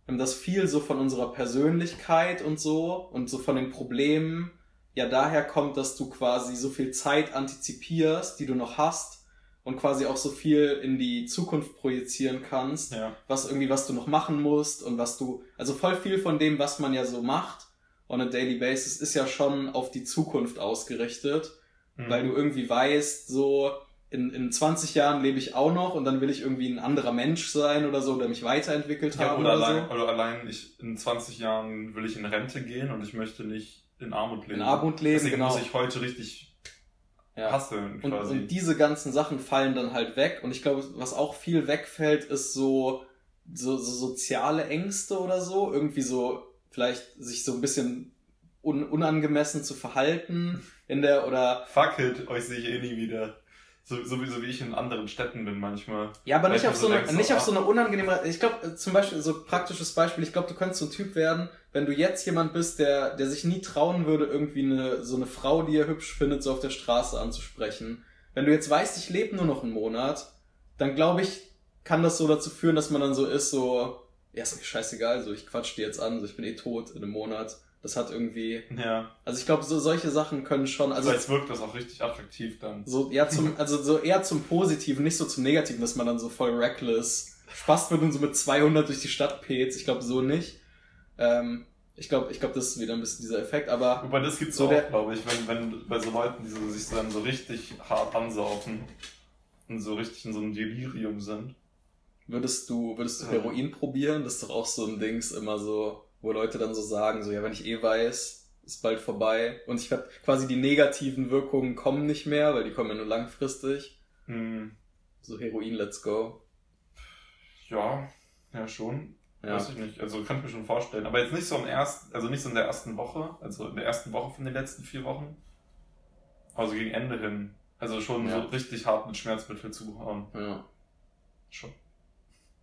[SPEAKER 2] dass viel so von unserer Persönlichkeit und so und so von den Problemen ja daher kommt, dass du quasi so viel Zeit antizipierst, die du noch hast und quasi auch so viel in die Zukunft projizieren kannst
[SPEAKER 1] ja.
[SPEAKER 2] was irgendwie, was du noch machen musst und was du, also voll viel von dem, was man ja so macht on a daily basis, ist ja schon auf die Zukunft ausgerichtet,
[SPEAKER 1] Mhm.
[SPEAKER 2] weil du irgendwie weißt, so in, in 20 Jahren lebe ich auch noch und dann will ich irgendwie ein anderer Mensch sein oder so oder mich weiterentwickelt
[SPEAKER 1] ja,
[SPEAKER 2] haben
[SPEAKER 1] oder,
[SPEAKER 2] oder,
[SPEAKER 1] allein,
[SPEAKER 2] so.
[SPEAKER 1] oder allein, ich, in 20 Jahren will ich in Rente gehen und ich möchte nicht in Armut leben.
[SPEAKER 2] In Armut leben,
[SPEAKER 1] Deswegen
[SPEAKER 2] genau.
[SPEAKER 1] muss ich heute richtig
[SPEAKER 2] Ja.
[SPEAKER 1] hasseln,
[SPEAKER 2] Und,
[SPEAKER 1] quasi.
[SPEAKER 2] und diese ganzen Sachen fallen dann halt weg. Und ich glaube, was auch viel wegfällt, ist so, so, so soziale Ängste oder so. Irgendwie so, vielleicht sich so ein bisschen un, unangemessen zu verhalten in der, oder,
[SPEAKER 1] Fuck it, euch sehe ich eh nie wieder. So, so, wie, so wie ich in anderen Städten bin manchmal.
[SPEAKER 2] ja, aber nicht auf
[SPEAKER 1] so
[SPEAKER 2] so eine, nicht auf so eine unangenehme, ich glaube, zum Beispiel, so praktisches Beispiel, ich glaube, du könntest so ein Typ werden, wenn du jetzt jemand bist, der, der sich nie trauen würde, irgendwie eine, so eine Frau, die er hübsch findet, so auf der Straße anzusprechen. Wenn du jetzt weißt, ich lebe nur noch einen Monat, dann glaube ich, kann das so dazu führen, dass man dann so ist, so, ja, ist mir scheißegal, so, ich quatsch die jetzt an, so, ich bin eh tot in einem Monat. Das hat irgendwie,
[SPEAKER 1] Ja.
[SPEAKER 2] also ich glaube, so solche Sachen können schon, also
[SPEAKER 1] Vielleicht wirkt das auch richtig attraktiv dann.
[SPEAKER 2] so eher zum, <laughs> also so eher zum Positiven, nicht so zum Negativen, dass man dann so voll reckless Spaß wird und so mit 200 durch die Stadt pets. Ich glaube so nicht. Ähm, ich glaube, ich glaube, das ist wieder ein bisschen dieser Effekt, aber
[SPEAKER 1] Wobei das gibt's
[SPEAKER 2] So
[SPEAKER 1] auch, glaube ich, wenn, wenn bei so Leuten, die so, sich dann so richtig hart ansaufen und so richtig in so einem Delirium sind.
[SPEAKER 2] würdest du, würdest du
[SPEAKER 1] Ja.
[SPEAKER 2] Heroin probieren? Das ist doch auch so ein Dings immer so, wo Leute dann so sagen, so ja, wenn ich eh weiß, ist bald vorbei und ich werde quasi die negativen Wirkungen kommen nicht mehr, weil die kommen ja nur langfristig.
[SPEAKER 1] Hm,
[SPEAKER 2] So Heroin, let's go.
[SPEAKER 1] ja, ja schon.
[SPEAKER 2] Ja.
[SPEAKER 1] Weiß ich nicht. Also kann ich mir schon vorstellen. Aber jetzt nicht so im ersten, also nicht so in der ersten Woche, also in der ersten Woche von den letzten vier Wochen. Also gegen Ende hin. Also schon
[SPEAKER 2] Ja.
[SPEAKER 1] so richtig hart mit Schmerzmittel zuhauen.
[SPEAKER 2] Ja.
[SPEAKER 1] Schon.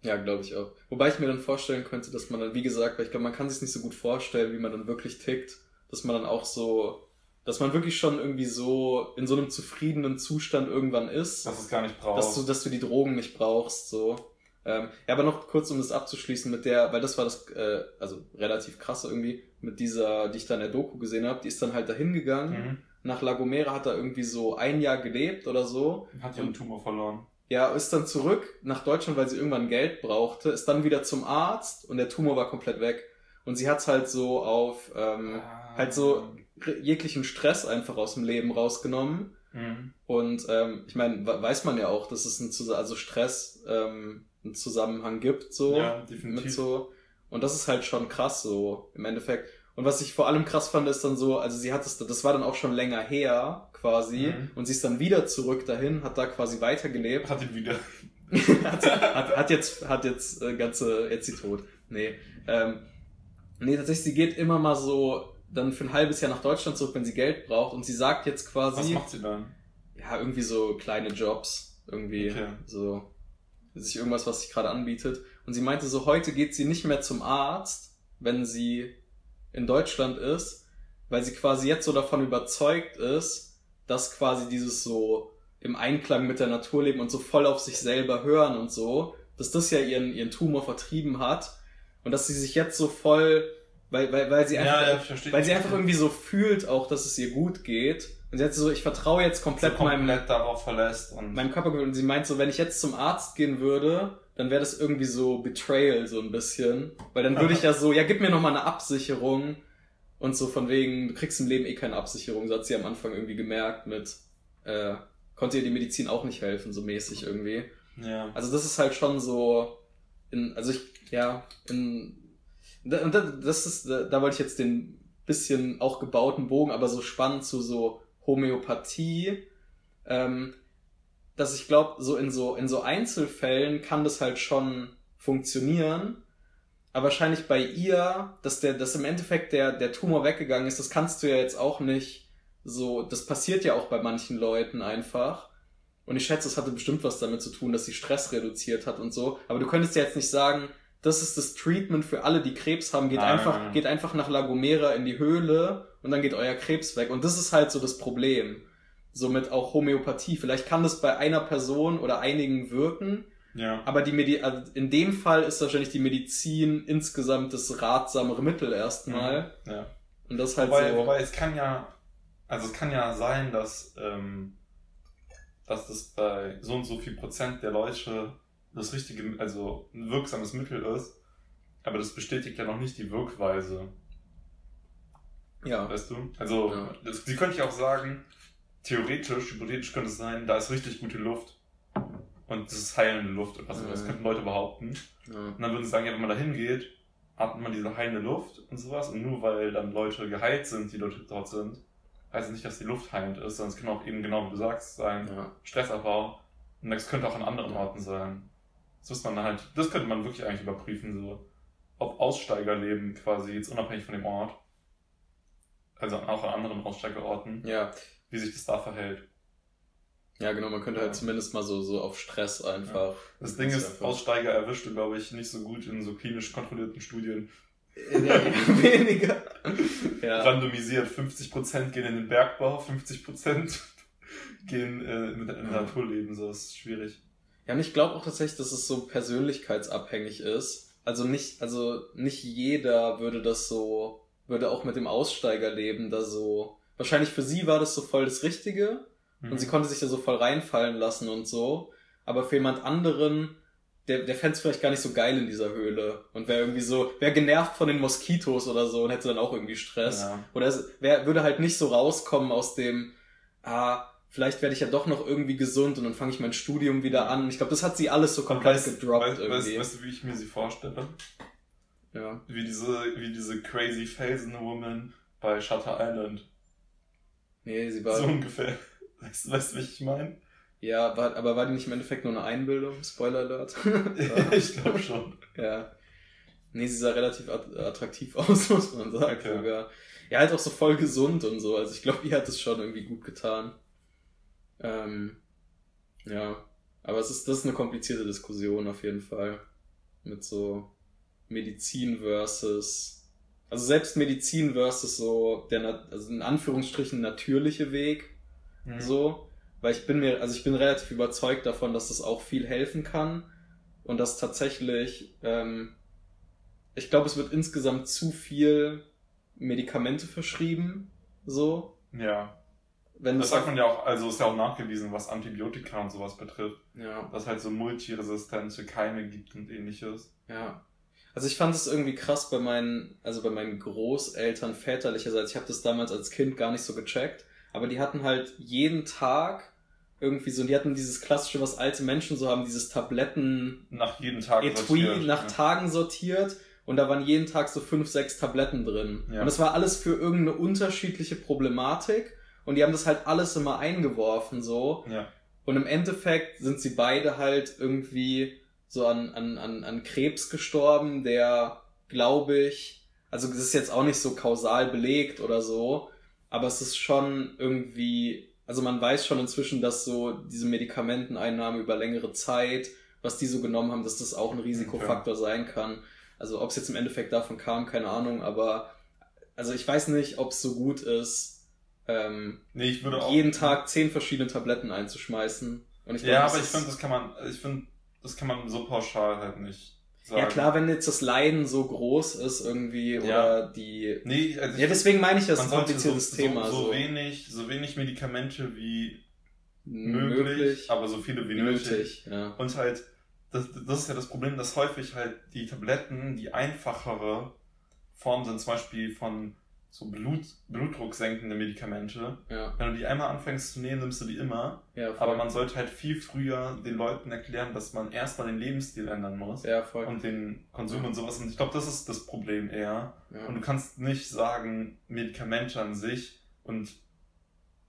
[SPEAKER 2] Ja, glaube ich auch. Wobei ich mir dann vorstellen könnte, dass man dann, wie gesagt, weil ich glaube, man kann sich nicht so gut vorstellen, wie man dann wirklich tickt, dass man dann auch so, dass man wirklich schon irgendwie so in so einem zufriedenen Zustand irgendwann ist,
[SPEAKER 1] Dass es gar nicht braucht.
[SPEAKER 2] dass du, dass du die Drogen nicht brauchst, so. Ähm, ja, aber noch kurz, um das abzuschließen mit der, weil das war das, äh, also relativ krasse irgendwie, mit dieser, die ich da in der Doku gesehen habe, die ist dann halt dahin gegangen,
[SPEAKER 1] mhm.
[SPEAKER 2] nach La Gomera hat er irgendwie so ein Jahr gelebt oder so,
[SPEAKER 1] Hat ihren Tumor verloren.
[SPEAKER 2] Ja, ist dann zurück nach Deutschland, weil sie irgendwann Geld brauchte, ist dann wieder zum Arzt und der Tumor war komplett weg. Und sie hat's halt so auf ähm,
[SPEAKER 1] Ah.
[SPEAKER 2] halt so jeglichen Stress einfach aus dem Leben rausgenommen.
[SPEAKER 1] Mhm.
[SPEAKER 2] Und ähm, ich meine, we- weiß man ja auch, dass es ein Zus- also Stress ähm, einen Zusammenhang gibt, so.
[SPEAKER 1] Ja, definitiv.
[SPEAKER 2] Mit so. Und das ist halt schon krass, so, im Endeffekt. Und was ich vor allem krass fand, ist dann so, also sie hat es, das war dann auch schon länger her, quasi,
[SPEAKER 1] Mhm.
[SPEAKER 2] und sie ist dann wieder zurück dahin, hat da quasi weitergelebt.
[SPEAKER 1] Hat ihn wieder. <laughs>
[SPEAKER 2] hat, hat, hat jetzt, hat jetzt äh, ganze, jetzt sie tot. Nee. Ähm, nee, tatsächlich, sie geht immer mal so dann für ein halbes Jahr nach Deutschland zurück, wenn sie Geld braucht. Und sie sagt jetzt
[SPEAKER 1] Was
[SPEAKER 2] quasi,
[SPEAKER 1] macht sie dann?
[SPEAKER 2] ja, irgendwie so kleine Jobs. Irgendwie
[SPEAKER 1] Okay.
[SPEAKER 2] so sich irgendwas, was sich gerade anbietet. Und sie meinte so, heute geht sie nicht mehr zum Arzt, wenn sie in Deutschland ist, weil sie quasi jetzt so davon überzeugt ist, dass quasi dieses so im Einklang mit der Natur leben und so voll auf sich selber hören und so, dass das ja ihren, ihren Tumor vertrieben hat und dass sie sich jetzt so voll, weil, weil, weil sie einfach,
[SPEAKER 1] Ja,
[SPEAKER 2] weil sie einfach irgendwie so fühlt auch, dass es ihr gut geht. Und sie hat so, ich vertraue jetzt komplett,
[SPEAKER 1] so
[SPEAKER 2] meinem,
[SPEAKER 1] komplett darauf verlässt und
[SPEAKER 2] meinem Körper und sie meint so, wenn ich jetzt zum Arzt gehen würde, dann wäre das irgendwie so Betrayal so ein bisschen, weil dann würde ich ja so, ja, gib mir noch mal eine Absicherung und so von wegen, du kriegst im Leben eh keine Absicherung, so hat sie am Anfang irgendwie gemerkt mit, äh, konnte ihr die Medizin auch nicht helfen, so mäßig irgendwie.
[SPEAKER 1] ja.
[SPEAKER 2] Also das ist halt schon so, in, also ich, ja, in, und da- das ist, da, da wollte ich jetzt den bisschen auch gebauten Bogen, aber so spannend zu so Homöopathie, ähm, dass ich glaube, so in so in so Einzelfällen kann das halt schon funktionieren, aber wahrscheinlich bei ihr, dass der, dass im Endeffekt der der Tumor weggegangen ist, das kannst du ja jetzt auch nicht so, das passiert ja auch bei manchen Leuten einfach. Und ich schätze, es hatte bestimmt was damit zu tun, dass sie Stress reduziert hat und so. Aber du könntest ja jetzt nicht sagen, das ist das Treatment für alle, die Krebs haben. Geht
[SPEAKER 1] Nein,
[SPEAKER 2] einfach, geht einfach nach La Gomera in die Höhle und dann geht euer Krebs weg. Und das ist halt so das Problem. Somit auch Homöopathie. Vielleicht kann das bei einer Person oder einigen wirken,
[SPEAKER 1] Ja.
[SPEAKER 2] aber die Medi also in dem Fall ist wahrscheinlich die Medizin insgesamt das ratsamere Mittel erstmal.
[SPEAKER 1] ja.
[SPEAKER 2] Und das halt
[SPEAKER 1] Wobei,
[SPEAKER 2] so.
[SPEAKER 1] wobei es kann ja, also es kann ja sein, dass, ähm, dass das bei so und so viel Prozent der Leute das richtige, also ein wirksames Mittel ist, aber das bestätigt ja noch nicht die Wirkweise,
[SPEAKER 2] ja.
[SPEAKER 1] weißt du? Also,
[SPEAKER 2] Ja.
[SPEAKER 1] das, sie könnte ja auch sagen, theoretisch, hypothetisch könnte es sein, da ist richtig gute Luft und das ist heilende Luft und was auch immer, das könnten Leute behaupten.
[SPEAKER 2] ja.
[SPEAKER 1] Und dann würden sie sagen, ja, wenn man da hingeht, atmet man diese heilende Luft und sowas. Und nur weil dann Leute geheilt sind, die dort, dort sind, heißt es nicht, dass die Luft heilend ist, sondern es kann auch eben genau, wie du sagst, sein
[SPEAKER 2] ja.
[SPEAKER 1] Stressabbau. Und das könnte auch an anderen Orten sein. Das muss man halt, das könnte man wirklich eigentlich überprüfen, so. Ob Aussteigerleben quasi, jetzt unabhängig von dem Ort, also auch an anderen Aussteigerorten,
[SPEAKER 2] ja.
[SPEAKER 1] wie sich das da verhält.
[SPEAKER 2] Ja, genau, man könnte
[SPEAKER 1] Ja.
[SPEAKER 2] halt zumindest mal so, so auf Stress einfach.
[SPEAKER 1] Das Ding ist,
[SPEAKER 2] einfach-
[SPEAKER 1] Aussteiger erwischt du, glaube ich, nicht so gut in so klinisch kontrollierten Studien.
[SPEAKER 2] Ja, <laughs> ja, weniger. Ja.
[SPEAKER 1] randomisiert. 50% gehen in den Bergbau, 50% <laughs> gehen äh, mit in
[SPEAKER 2] Ja.
[SPEAKER 1] Naturleben. So ist schwierig.
[SPEAKER 2] ja, und ich glaube auch tatsächlich, dass es so persönlichkeitsabhängig ist. Also nicht, also nicht jeder würde das so, würde auch mit dem Aussteigerleben da so. Wahrscheinlich für sie war das so voll das Richtige und sie konnte sich da so voll reinfallen lassen und so. Aber für jemand anderen, der, der fände es vielleicht gar nicht so geil in dieser Höhle und wäre irgendwie so, wäre genervt von den Moskitos oder so und hätte dann auch irgendwie Stress.
[SPEAKER 1] ja.
[SPEAKER 2] Oder es wär, würde halt nicht so rauskommen aus dem, ah, vielleicht werde ich ja doch noch irgendwie gesund und dann fange ich mein Studium wieder an. Ich glaube, das hat sie alles so komplett
[SPEAKER 1] Weißt,
[SPEAKER 2] gedroppt
[SPEAKER 1] weißt, weißt,
[SPEAKER 2] irgendwie.
[SPEAKER 1] weißt du, wie ich mir sie vorstelle?
[SPEAKER 2] ja.
[SPEAKER 1] Wie diese, wie diese crazy Felsen Woman bei Shutter Island.
[SPEAKER 2] Nee, sie war,
[SPEAKER 1] So ungefähr. Weißt, weißt du, wie ich meine?
[SPEAKER 2] ja, war, aber war die nicht im Endeffekt nur eine Einbildung? Spoiler Alert. <laughs>
[SPEAKER 1] ich glaube schon.
[SPEAKER 2] ja. Nee, sie sah relativ at- attraktiv <laughs> aus, muss man sagen
[SPEAKER 1] Okay.
[SPEAKER 2] sogar. Ja, halt auch so voll gesund und so. Also ich glaube, ihr hat es schon irgendwie gut getan. Ähm, ja. Aber es ist, das ist eine komplizierte Diskussion auf jeden Fall. Mit so Medizin versus, also selbst Medizin versus so der, also in Anführungsstrichen natürliche Weg.
[SPEAKER 1] Mhm.
[SPEAKER 2] So. Weil ich bin mir, also ich bin relativ überzeugt davon, dass das auch viel helfen kann. Und dass tatsächlich, ähm, ich glaube, es wird insgesamt zu viel Medikamente verschrieben. So.
[SPEAKER 1] Ja.
[SPEAKER 2] Wenn
[SPEAKER 1] Das sagt man ja auch, also ist ja auch nachgewiesen, was Antibiotika und sowas betrifft.
[SPEAKER 2] ja.
[SPEAKER 1] Dass halt so multiresistente Keime gibt und ähnliches.
[SPEAKER 2] Ja. Also ich fand es irgendwie krass bei meinen, also bei meinen Großeltern väterlicherseits. Ich habe das damals als Kind gar nicht so gecheckt, aber die hatten halt jeden Tag irgendwie so, die hatten dieses klassische, was alte Menschen so haben, dieses Tabletten
[SPEAKER 1] Nach jedem Tag
[SPEAKER 2] Etui
[SPEAKER 1] sortiert,
[SPEAKER 2] nach
[SPEAKER 1] ja.
[SPEAKER 2] Tagen sortiert und da waren jeden Tag so fünf, sechs Tabletten drin.
[SPEAKER 1] Ja.
[SPEAKER 2] Und das war alles für irgendeine unterschiedliche Problematik und die haben das halt alles immer eingeworfen so.
[SPEAKER 1] Ja.
[SPEAKER 2] Und im Endeffekt sind sie beide halt irgendwie so an, an, an, an Krebs gestorben, der, glaube ich, also das ist jetzt auch nicht so kausal belegt oder so, aber es ist schon irgendwie, also man weiß schon inzwischen, dass so diese Medikamenteneinnahme über längere Zeit, was die so genommen haben, dass das auch ein Risikofaktor sein kann. Also ob es jetzt im Endeffekt davon kam, keine Ahnung, aber also ich weiß nicht, ob es so gut ist, ähm,
[SPEAKER 1] Nee,
[SPEAKER 2] jeden Tag zehn verschiedene Tabletten einzuschmeißen. Und ich
[SPEAKER 1] ja, aber ich finde, das kann man, ich finde, das kann man so pauschal halt nicht sagen.
[SPEAKER 2] ja klar, wenn jetzt das Leiden so groß ist irgendwie
[SPEAKER 1] Ja.
[SPEAKER 2] oder die.
[SPEAKER 1] Nee, also
[SPEAKER 2] Ja, deswegen meine ich, das
[SPEAKER 1] man
[SPEAKER 2] ist ein
[SPEAKER 1] sollte
[SPEAKER 2] kompliziertes
[SPEAKER 1] so,
[SPEAKER 2] Thema.
[SPEAKER 1] So, so,
[SPEAKER 2] So,
[SPEAKER 1] wenig, so wenig Medikamente wie möglich,
[SPEAKER 2] möglich,
[SPEAKER 1] aber so viele wie nötig.
[SPEAKER 2] nötig. Ja.
[SPEAKER 1] Und halt, das, das ist ja das Problem, dass häufig halt die Tabletten die einfachere Form sind, zum Beispiel von so Blut, blutdrucksenkende Medikamente.
[SPEAKER 2] Ja,
[SPEAKER 1] Wenn du die einmal anfängst zu nehmen, nimmst du die immer.
[SPEAKER 2] ja.
[SPEAKER 1] Aber man sollte halt viel früher den Leuten erklären, dass man erstmal den Lebensstil ändern muss.
[SPEAKER 2] ja, voll.
[SPEAKER 1] Und den Konsum und sowas. Und ich glaube, das ist das Problem eher. Und du kannst nicht sagen, Medikamente an sich und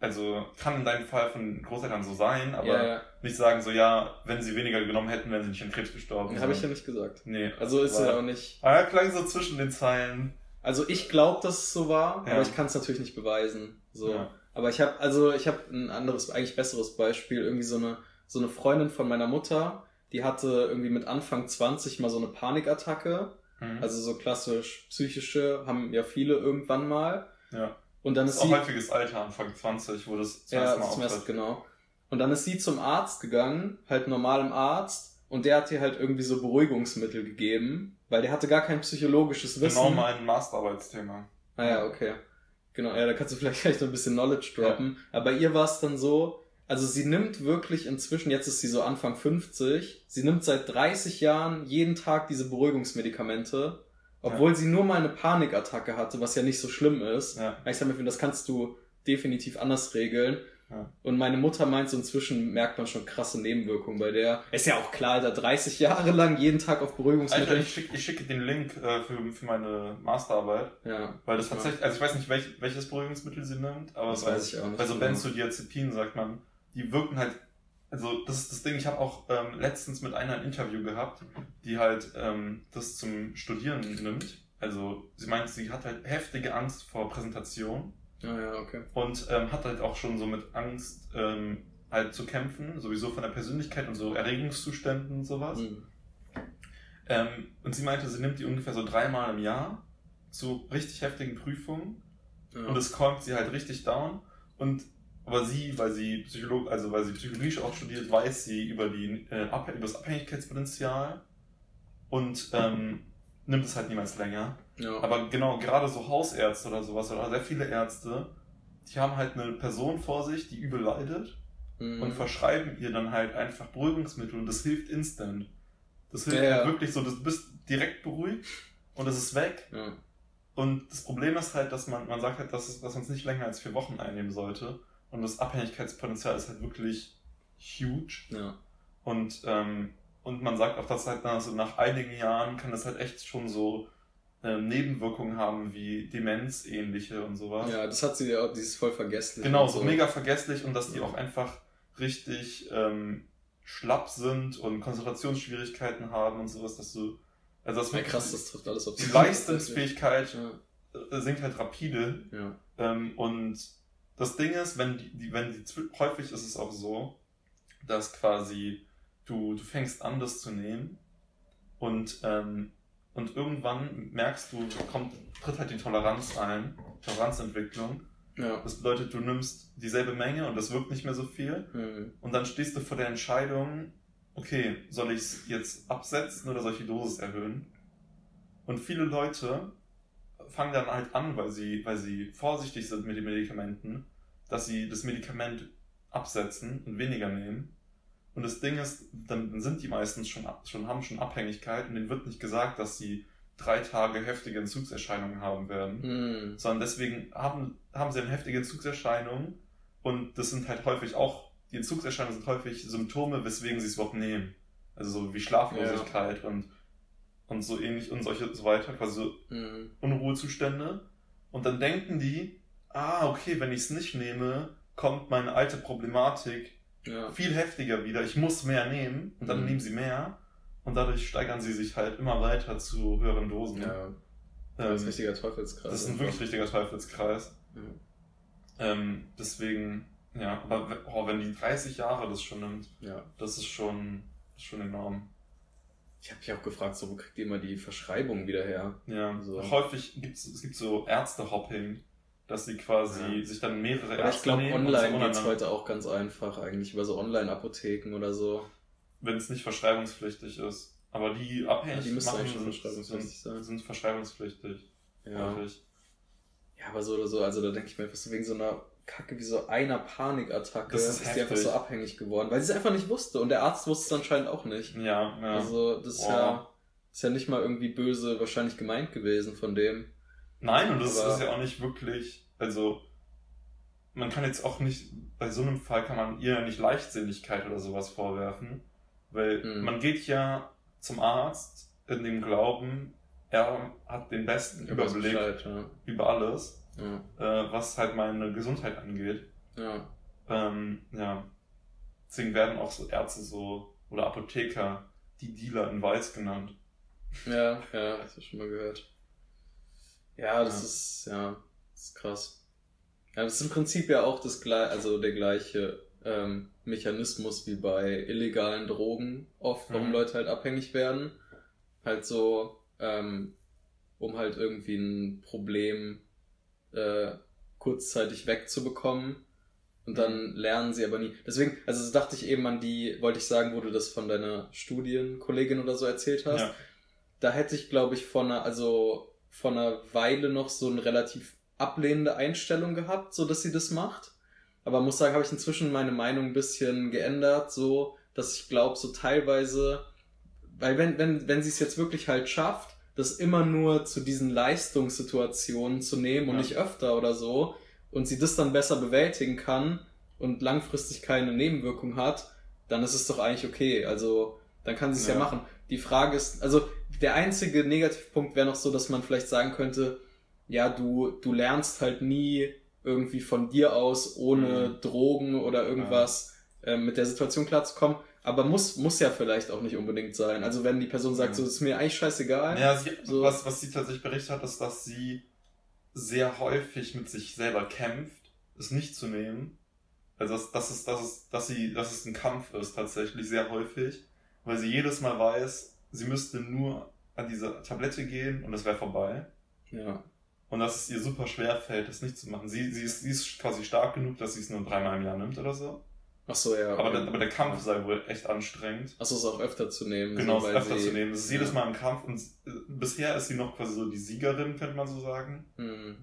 [SPEAKER 1] also kann in deinem Fall von Großeltern so sein, aber
[SPEAKER 2] ja, ja.
[SPEAKER 1] nicht sagen so, ja, wenn sie weniger genommen hätten, wären sie nicht an Krebs gestorben.
[SPEAKER 2] habe ich ja nicht gesagt.
[SPEAKER 1] Nee.
[SPEAKER 2] Also ist
[SPEAKER 1] aber,
[SPEAKER 2] ja auch nicht.
[SPEAKER 1] Er klang so zwischen den Zeilen.
[SPEAKER 2] Also ich glaube, dass es so war,
[SPEAKER 1] Ja.
[SPEAKER 2] aber ich kann es natürlich nicht beweisen. So.
[SPEAKER 1] Ja.
[SPEAKER 2] Aber ich habe also ich habe ein anderes, eigentlich besseres Beispiel. Irgendwie so eine so eine Freundin von meiner Mutter, die hatte irgendwie mit Anfang 20 mal so eine Panikattacke.
[SPEAKER 1] Mhm.
[SPEAKER 2] Also so klassisch psychische haben ja viele irgendwann mal.
[SPEAKER 1] ja.
[SPEAKER 2] Und dann ist
[SPEAKER 1] ist auch
[SPEAKER 2] sie
[SPEAKER 1] häufiges Alter, Anfang 20, wo das zum
[SPEAKER 2] ja,
[SPEAKER 1] ersten Mal auftritt.
[SPEAKER 2] genau. Und dann ist sie zum Arzt gegangen, halt normalem Arzt, und der hat ihr halt irgendwie so Beruhigungsmittel gegeben, weil der hatte gar kein psychologisches Wissen.
[SPEAKER 1] Genau mein Masterarbeitsthema.
[SPEAKER 2] Ah ja, okay. Genau, ja, da kannst du vielleicht <laughs> gleich noch ein bisschen Knowledge droppen. Aber bei ihr war es dann so, also sie nimmt wirklich inzwischen, jetzt ist sie so Anfang 50, sie nimmt seit 30 Jahren jeden Tag diese Beruhigungsmedikamente, obwohl sie nur mal eine Panikattacke hatte, was ja nicht so schlimm ist.
[SPEAKER 1] Ja.
[SPEAKER 2] Ich sag mir, das kannst du definitiv anders regeln.
[SPEAKER 1] Ja.
[SPEAKER 2] Und meine Mutter meint, so inzwischen merkt man schon krasse Nebenwirkungen bei der. Ist ja auch klar, Alter, 30 Jahre lang jeden Tag auf
[SPEAKER 1] Alter,
[SPEAKER 2] Beruhigungsmittel.
[SPEAKER 1] ich schicke ich schicke den Link äh, für, für meine Masterarbeit,
[SPEAKER 2] ja,
[SPEAKER 1] weil das
[SPEAKER 2] Ja.
[SPEAKER 1] tatsächlich, also ich weiß nicht, welch, welches Beruhigungsmittel sie nimmt, aber
[SPEAKER 2] das
[SPEAKER 1] bei-
[SPEAKER 2] weiß ich auch nicht.
[SPEAKER 1] Also
[SPEAKER 2] genau.
[SPEAKER 1] Benzodiazepin, sagt man, die wirken halt, also das ist das Ding, ich habe auch ähm, letztens mit einer ein Interview gehabt, die halt ähm, das zum Studieren nimmt. Also sie meint, sie hat halt heftige Angst vor Präsentation
[SPEAKER 2] Ja, okay.
[SPEAKER 1] und ähm, hat halt auch schon so mit Angst ähm, halt zu kämpfen, sowieso von der Persönlichkeit und so Erregungszuständen und sowas.
[SPEAKER 2] Mhm.
[SPEAKER 1] Ähm, und sie meinte, sie nimmt die ungefähr so dreimal im Jahr zu richtig heftigen Prüfungen
[SPEAKER 2] Ja.
[SPEAKER 1] und es kommt sie halt richtig down. Und aber sie, weil sie Psycholog, also weil sie Psychologie auch studiert, weiß sie über die äh, über das Abhängigkeitspotenzial und ähm, nimmt es halt niemals länger.
[SPEAKER 2] Ja.
[SPEAKER 1] Aber genau, gerade so Hausärzte oder sowas oder sehr viele Ärzte, die haben halt eine Person vor sich, die übel leidet
[SPEAKER 2] Mhm.
[SPEAKER 1] und verschreiben ihr dann halt einfach Beruhigungsmittel und das hilft instant. Das hilft
[SPEAKER 2] Ja,
[SPEAKER 1] halt wirklich so, du bist direkt beruhigt und es ist weg.
[SPEAKER 2] ja.
[SPEAKER 1] Und das Problem ist halt, dass man, man sagt halt, dass, es, dass man es nicht länger als vier Wochen einnehmen sollte. Und das Abhängigkeitspotenzial ist halt wirklich huge.
[SPEAKER 2] ja.
[SPEAKER 1] Und, ähm, und man sagt auch, dass halt nach, so nach einigen Jahren kann das halt echt schon so ähm, Nebenwirkungen haben wie Demenz ähnliche und sowas.
[SPEAKER 2] Ja, das hat sie ja auch, dieses voll vergesslich.
[SPEAKER 1] Genau,
[SPEAKER 2] und
[SPEAKER 1] so mega vergesslich und dass die
[SPEAKER 2] Ja.
[SPEAKER 1] auch einfach richtig ähm, schlapp sind und Konzentrationsschwierigkeiten haben und sowas, dass du, also das
[SPEAKER 2] Ja, krass, das trifft alles auf
[SPEAKER 1] die Leistungsfähigkeit
[SPEAKER 2] Ja,
[SPEAKER 1] äh, sinkt halt rapide
[SPEAKER 2] ja.
[SPEAKER 1] ähm, und das Ding ist, wenn die, die, wenn die häufig ist es auch so, dass quasi du, du fängst an, das zu nehmen und, ähm, und irgendwann merkst du, kommt, tritt halt die Toleranz ein, Toleranzentwicklung.
[SPEAKER 2] ja.
[SPEAKER 1] Das bedeutet, du nimmst dieselbe Menge und das wirkt nicht mehr so viel.
[SPEAKER 2] Mhm.
[SPEAKER 1] Und dann stehst du vor der Entscheidung, okay, soll ich es jetzt absetzen oder soll ich die Dosis erhöhen? Und viele Leute fangen dann halt an, weil sie, weil sie vorsichtig sind mit den Medikamenten, dass sie das Medikament absetzen und weniger nehmen. Und das Ding ist, dann sind die meistens schon, schon haben schon Abhängigkeit und denen wird nicht gesagt, dass sie drei Tage heftige Entzugserscheinungen haben werden
[SPEAKER 2] Mhm.
[SPEAKER 1] sondern deswegen haben, haben sie eine heftige Entzugserscheinung und das sind halt häufig auch die Entzugserscheinungen sind häufig Symptome, weswegen sie es überhaupt nehmen. Also so wie Schlaflosigkeit und, und so ähnlich und solche so weiter, quasi so
[SPEAKER 2] Mhm.
[SPEAKER 1] Unruhezustände. Und dann denken die, ah, okay, wenn ich es nicht nehme, kommt meine alte Problematik
[SPEAKER 2] Ja.
[SPEAKER 1] viel heftiger wieder. Ich muss mehr nehmen und dann
[SPEAKER 2] Mhm.
[SPEAKER 1] nehmen sie mehr. Und dadurch steigern sie sich halt immer weiter zu höheren Dosen.
[SPEAKER 2] Ja.
[SPEAKER 1] Ähm,
[SPEAKER 2] Das ist ein richtiger Teufelskreis.
[SPEAKER 1] das ist ein wirklich richtiger Teufelskreis.
[SPEAKER 2] Mhm.
[SPEAKER 1] Ähm, deswegen, ja, aber oh, wenn die 30 Jahre das schon nimmt,
[SPEAKER 2] Ja.
[SPEAKER 1] das ist schon, das ist schon enorm.
[SPEAKER 2] Ich habe mich auch gefragt, so, wo kriegt ihr immer die Verschreibung wieder her?
[SPEAKER 1] Ja,
[SPEAKER 2] So.
[SPEAKER 1] häufig gibt es gibt so Ärzte-Hopping, dass sie quasi
[SPEAKER 2] Ja.
[SPEAKER 1] sich dann mehrere
[SPEAKER 2] Aber ich glaube, online geht's
[SPEAKER 1] untereinander-
[SPEAKER 2] heute auch ganz einfach eigentlich, über so Online-Apotheken oder so.
[SPEAKER 1] wenn es nicht verschreibungspflichtig ist. Aber die
[SPEAKER 2] Ja,
[SPEAKER 1] abhängig
[SPEAKER 2] die müsste
[SPEAKER 1] machen, sind,
[SPEAKER 2] verschreibungspflichtig
[SPEAKER 1] sind,
[SPEAKER 2] sein.
[SPEAKER 1] sind verschreibungspflichtig.
[SPEAKER 2] Ja.
[SPEAKER 1] häufig.
[SPEAKER 2] Ja, aber so oder so, also da denke ich mir einfach so wegen so einer Kacke wie so einer Panikattacke
[SPEAKER 1] Das ist
[SPEAKER 2] ist, die einfach so abhängig geworden, weil sie es einfach nicht wusste und der Arzt wusste es anscheinend auch nicht.
[SPEAKER 1] Ja, ja.
[SPEAKER 2] Also das ist ja, ist ja nicht mal irgendwie böse wahrscheinlich gemeint gewesen von dem.
[SPEAKER 1] Nein, und das
[SPEAKER 2] Aber-
[SPEAKER 1] ist ja auch nicht wirklich, also man kann jetzt auch nicht, bei so einem Fall kann man ihr ja nicht Leichtsinnigkeit oder sowas vorwerfen, weil
[SPEAKER 2] Hm.
[SPEAKER 1] man geht ja zum Arzt in dem Glauben, er hat den besten
[SPEAKER 2] Er weiß
[SPEAKER 1] Überblick
[SPEAKER 2] Bescheid, ja.
[SPEAKER 1] über alles,
[SPEAKER 2] Ja,
[SPEAKER 1] äh, was halt meine Gesundheit angeht.
[SPEAKER 2] ja.
[SPEAKER 1] Ähm, ja. Deswegen werden auch so Ärzte so oder Apotheker die Dealer in Weiß genannt.
[SPEAKER 2] Ja, ja, habe ich schon mal gehört. Ja, das
[SPEAKER 1] Ja.
[SPEAKER 2] ist, ja, das ist krass. Ja, das ist im Prinzip ja auch das gleiche, also der gleiche ähm, Mechanismus wie bei illegalen Drogen oft, warum
[SPEAKER 1] Mhm.
[SPEAKER 2] Leute halt abhängig werden. Halt so, ähm, um halt irgendwie ein Problem äh, kurzzeitig wegzubekommen. Und dann lernen sie aber nie. Deswegen, also dachte ich eben an die, wollte ich sagen, wo du das von deiner Studienkollegin oder so erzählt hast
[SPEAKER 1] Ja.
[SPEAKER 2] da hätte ich, glaube ich, von einer, also von einer Weile noch so eine relativ ablehnende Einstellung gehabt, so dass sie das macht. Aber muss sagen, habe ich inzwischen meine Meinung ein bisschen geändert, so dass ich glaube, so teilweise, weil wenn, wenn, wenn sie es jetzt wirklich halt schafft, das immer nur zu diesen Leistungssituationen zu nehmen und
[SPEAKER 1] Ja.
[SPEAKER 2] nicht öfter oder so, und sie das dann besser bewältigen kann und langfristig keine Nebenwirkung hat, dann ist es doch eigentlich okay. Also dann kann sie es ja.
[SPEAKER 1] Ja.
[SPEAKER 2] machen. Die Frage ist, also der einzige Negativpunkt wäre noch so, dass man vielleicht sagen könnte, ja, du, du lernst halt nie irgendwie von dir aus ohne
[SPEAKER 1] Mhm.
[SPEAKER 2] Drogen oder irgendwas ähm, mit der Situation klarzukommen. Aber muss, muss ja vielleicht auch nicht unbedingt sein. Also wenn die Person sagt,
[SPEAKER 1] Ja.
[SPEAKER 2] so ist mir eigentlich scheißegal.
[SPEAKER 1] Ja, sie,
[SPEAKER 2] So.
[SPEAKER 1] was, was sie tatsächlich berichtet hat, ist, dass sie sehr häufig mit sich selber kämpft, es nicht zu nehmen. Also dass, dass, es, dass, es, dass, sie, dass es ein Kampf ist tatsächlich sehr häufig, weil sie jedes Mal weiß, sie müsste nur an diese Tablette gehen und es wäre vorbei.
[SPEAKER 2] ja.
[SPEAKER 1] Und dass es ihr super schwer fällt, das nicht zu machen. Sie, sie, ist, sie ist quasi stark genug, dass sie es nur dreimal im Jahr nimmt oder so.
[SPEAKER 2] Ach so, ja.
[SPEAKER 1] Aber,
[SPEAKER 2] okay.
[SPEAKER 1] der, aber der Kampf sei wohl echt anstrengend.
[SPEAKER 2] Ach so, es auch öfter zu nehmen.
[SPEAKER 1] Genau, es öfter
[SPEAKER 2] sie-
[SPEAKER 1] zu nehmen. Es ist jedes
[SPEAKER 2] ja.
[SPEAKER 1] Mal ein Kampf und äh, bisher ist sie noch quasi so die Siegerin, könnte man so sagen.
[SPEAKER 2] Hm.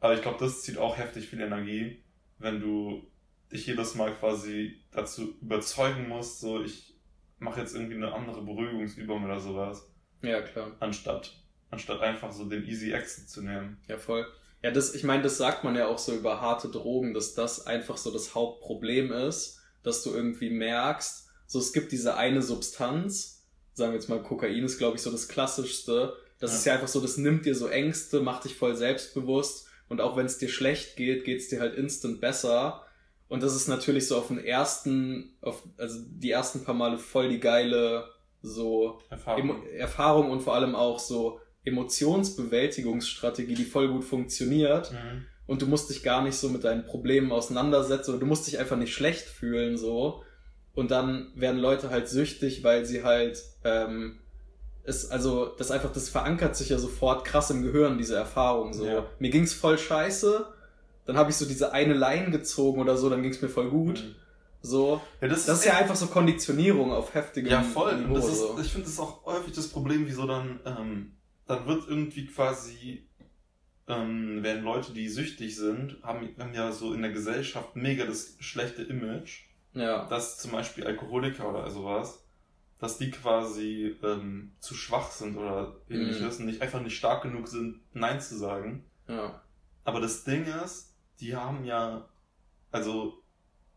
[SPEAKER 1] Aber ich glaube, das zieht auch heftig viel Energie, wenn du dich jedes Mal quasi dazu überzeugen musst, so ich mache jetzt irgendwie eine andere Beruhigungsübung oder sowas,
[SPEAKER 2] Ja, klar.
[SPEAKER 1] anstatt, anstatt einfach so den Easy Exit zu nehmen.
[SPEAKER 2] Ja, voll. Ja, das, ich meine, das sagt man ja auch so über harte Drogen, dass das einfach so das Hauptproblem ist, dass du irgendwie merkst, so es gibt diese eine Substanz, sagen wir jetzt mal Kokain ist, glaube ich, so das klassischste. Das
[SPEAKER 1] Ja.
[SPEAKER 2] ist ja einfach so, das nimmt dir so Ängste, macht dich voll selbstbewusst und auch wenn es dir schlecht geht, geht's dir halt instant besser. Und das ist natürlich so auf den ersten, auf, also die ersten paar Male voll die geile so
[SPEAKER 1] Erfahrung.
[SPEAKER 2] Emo Erfahrung und vor allem auch so Emotionsbewältigungsstrategie, die voll gut funktioniert.
[SPEAKER 1] Mhm.
[SPEAKER 2] Und du musst dich gar nicht so mit deinen Problemen auseinandersetzen oder du musst dich einfach nicht schlecht fühlen so. Und dann werden Leute halt süchtig, weil sie halt ähm, es, also das einfach, das verankert sich ja sofort krass im Gehirn, diese Erfahrung. So,
[SPEAKER 1] Ja.
[SPEAKER 2] mir ging's voll scheiße, dann habe ich so diese eine Line gezogen oder so, dann ging's mir voll gut.
[SPEAKER 1] Mhm.
[SPEAKER 2] So.
[SPEAKER 1] Ja,
[SPEAKER 2] Das ist ja einfach so Konditionierung auf heftigem
[SPEAKER 1] Ja, voll. Und
[SPEAKER 2] Niveau.
[SPEAKER 1] das ist,
[SPEAKER 2] so.
[SPEAKER 1] ich finde, das auch häufig das Problem, wieso dann, ähm, dann wird irgendwie quasi, ähm, werden Leute, die süchtig sind, haben, haben ja so in der Gesellschaft mega das schlechte Image,
[SPEAKER 2] Ja.
[SPEAKER 1] dass zum Beispiel Alkoholiker oder sowas, dass die quasi ähm, zu schwach sind oder ähnliches und nicht einfach nicht stark genug sind, Nein zu sagen.
[SPEAKER 2] Ja.
[SPEAKER 1] Aber das Ding ist, die haben ja, also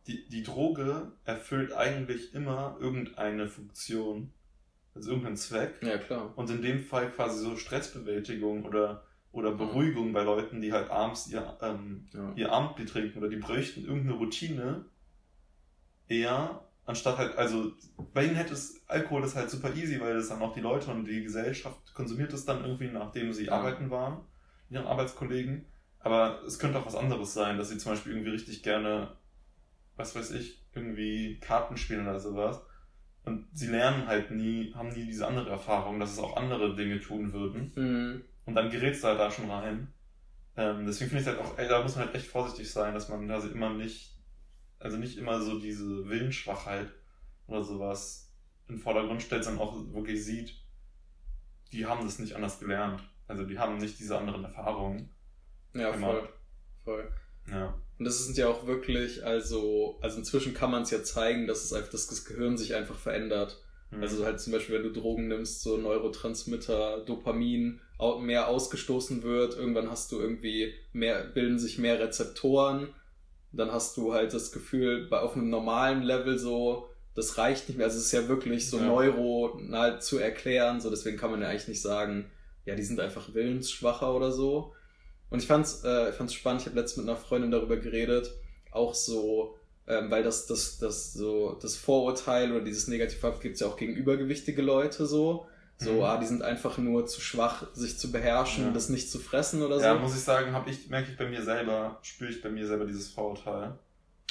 [SPEAKER 1] die, die Droge erfüllt eigentlich immer irgendeine Funktion, also irgendeinen Zweck.
[SPEAKER 2] Ja, klar.
[SPEAKER 1] Und in dem Fall quasi so Stressbewältigung oder, oder Beruhigung bei Leuten, die halt abends ihr, ähm,
[SPEAKER 2] Ja.
[SPEAKER 1] ihr Abendbier trinken oder die bräuchten irgendeine Routine eher, anstatt halt, also bei ihnen hätte es, Alkohol ist halt super easy, weil das dann auch die Leute und die Gesellschaft konsumiert es dann irgendwie, nachdem sie
[SPEAKER 2] Ja.
[SPEAKER 1] arbeiten waren, ihren Arbeitskollegen. Aber es könnte auch was anderes sein, dass sie zum Beispiel irgendwie richtig gerne, was weiß ich, irgendwie Karten spielen oder sowas. Und sie lernen halt nie, haben nie diese andere Erfahrung, dass es auch andere Dinge tun würden.
[SPEAKER 2] Mhm.
[SPEAKER 1] Und dann gerätst du halt da schon rein. Ähm, deswegen finde ich halt auch, ey, da muss man halt echt vorsichtig sein, dass man da immer nicht, also nicht immer so diese Willensschwachheit oder sowas in den Vordergrund stellt, sondern auch wirklich sieht, die haben das nicht anders gelernt. Also die haben nicht diese anderen Erfahrungen.
[SPEAKER 2] Ja,
[SPEAKER 1] Immer.
[SPEAKER 2] voll. Voll.
[SPEAKER 1] Ja.
[SPEAKER 2] Und das sind ja auch wirklich, also, also inzwischen kann man es ja zeigen, dass es einfach, dass das Gehirn sich einfach verändert.
[SPEAKER 1] Mhm.
[SPEAKER 2] Also halt zum Beispiel, wenn du Drogen nimmst, so Neurotransmitter, Dopamin mehr ausgestoßen wird, irgendwann hast du irgendwie mehr, bilden sich mehr Rezeptoren, dann hast du halt das Gefühl, bei auf einem normalen Level so, das reicht nicht mehr. Also es ist ja wirklich so
[SPEAKER 1] Ja.
[SPEAKER 2] neuronal zu erklären, so deswegen kann man ja eigentlich nicht sagen, ja, die sind einfach willensschwacher oder so. Und ich fand's, äh, ich fand's spannend, ich habe letztens mit einer Freundin darüber geredet, auch so, ähm, weil das, das, das, so, das Vorurteil oder dieses Negative gibt es ja auch gegen übergewichtige Leute so. So,
[SPEAKER 1] Mhm.
[SPEAKER 2] ah, die sind einfach nur zu schwach, sich zu beherrschen,
[SPEAKER 1] Ja.
[SPEAKER 2] das nicht zu fressen oder so.
[SPEAKER 1] Ja, muss ich sagen, habe ich, merke ich bei mir selber, spüre ich bei mir selber dieses Vorurteil.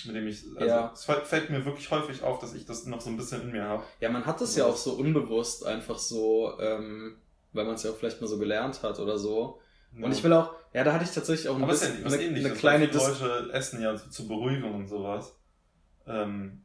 [SPEAKER 1] Mit dem ich, also
[SPEAKER 2] Ja.
[SPEAKER 1] es fällt- mir wirklich häufig auf, dass ich das noch so ein bisschen in mir habe.
[SPEAKER 2] Ja, man hat das ja auch so unbewusst einfach so, ähm, weil man es ja auch vielleicht mal so gelernt hat oder so. Und ich will auch, ja, da hatte ich tatsächlich auch ein
[SPEAKER 1] Aber ist ja
[SPEAKER 2] bisschen
[SPEAKER 1] was
[SPEAKER 2] eine,
[SPEAKER 1] ähnliches.
[SPEAKER 2] eine kleine Dis
[SPEAKER 1] Leute essen ja so zur Beruhigung und sowas. Ähm,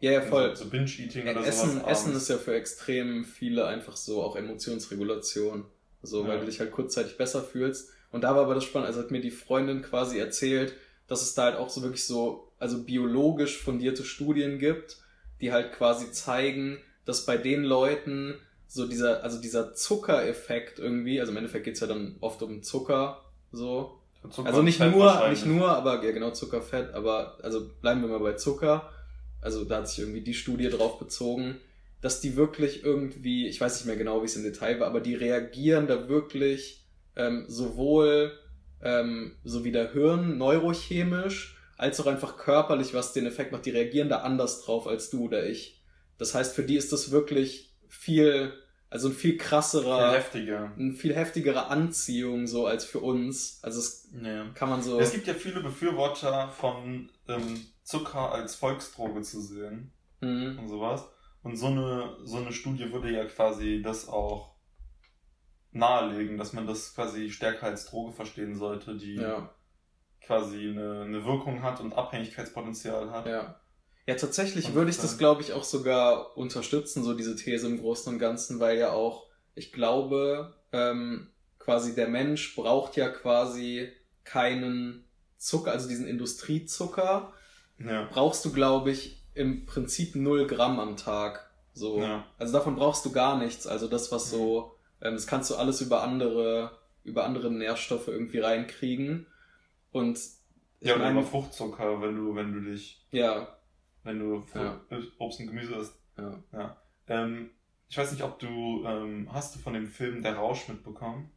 [SPEAKER 2] Ja, ja, voll.
[SPEAKER 1] So, so Binge-Eating
[SPEAKER 2] Ja,
[SPEAKER 1] oder
[SPEAKER 2] Essen,
[SPEAKER 1] sowas.
[SPEAKER 2] Essen ist ja für extrem viele einfach so auch Emotionsregulation. So, weil
[SPEAKER 1] Ja.
[SPEAKER 2] du dich halt kurzzeitig besser fühlst. Und da war aber das spannend, also hat mir die Freundin quasi erzählt, dass es da halt auch so wirklich so, also biologisch fundierte Studien gibt, die halt quasi zeigen, dass bei den Leuten so dieser, also dieser Zuckereffekt irgendwie, also im Endeffekt geht's ja dann oft um Zucker, so,
[SPEAKER 1] Zucker
[SPEAKER 2] also nicht nur, nicht nur, aber ja genau Zuckerfett, aber also bleiben wir mal bei Zucker. Also da hat sich irgendwie die Studie drauf bezogen, dass die wirklich irgendwie, ich weiß nicht mehr genau, wie es im Detail war, aber die reagieren da wirklich ähm, sowohl ähm, so wie der Hirn neurochemisch, als auch einfach körperlich, was den Effekt macht. Die reagieren da anders drauf als du oder ich. Das heißt, für die ist das wirklich viel, also ein viel krasserer,
[SPEAKER 1] Viel heftiger.
[SPEAKER 2] eine viel heftigere Anziehung so als für uns. Also es
[SPEAKER 1] Ja.
[SPEAKER 2] kann man so.
[SPEAKER 1] Es gibt ja viele Befürworter von ähm, Zucker als Volksdroge zu sehen
[SPEAKER 2] Mhm.
[SPEAKER 1] und sowas. Und so eine, so eine Studie würde ja quasi das auch nahelegen, dass man das quasi stärker als Droge verstehen sollte, die
[SPEAKER 2] Ja,
[SPEAKER 1] quasi eine, eine Wirkung hat und Abhängigkeitspotenzial hat.
[SPEAKER 2] ja. Ja, tatsächlich würde ich das, glaube ich, auch sogar unterstützen, so diese These im Großen und Ganzen, weil ja auch, ich glaube, ähm, quasi der Mensch braucht ja quasi keinen Zucker, also diesen Industriezucker,
[SPEAKER 1] Ja.
[SPEAKER 2] brauchst du, glaube ich, im Prinzip 0 Gramm am Tag. So.
[SPEAKER 1] Ja.
[SPEAKER 2] Also davon brauchst du gar nichts. Also das, was so, ähm, das kannst du alles über andere, über andere Nährstoffe irgendwie reinkriegen. Und ich
[SPEAKER 1] Ja, oder über Fruchtzucker, wenn du, wenn du dich,
[SPEAKER 2] ja,
[SPEAKER 1] wenn du
[SPEAKER 2] Ja.
[SPEAKER 1] Obst und Gemüse isst.
[SPEAKER 2] ja.
[SPEAKER 1] Ähm, ich weiß nicht, ob du, ähm, hast du von dem Film Der Rausch mitbekommen?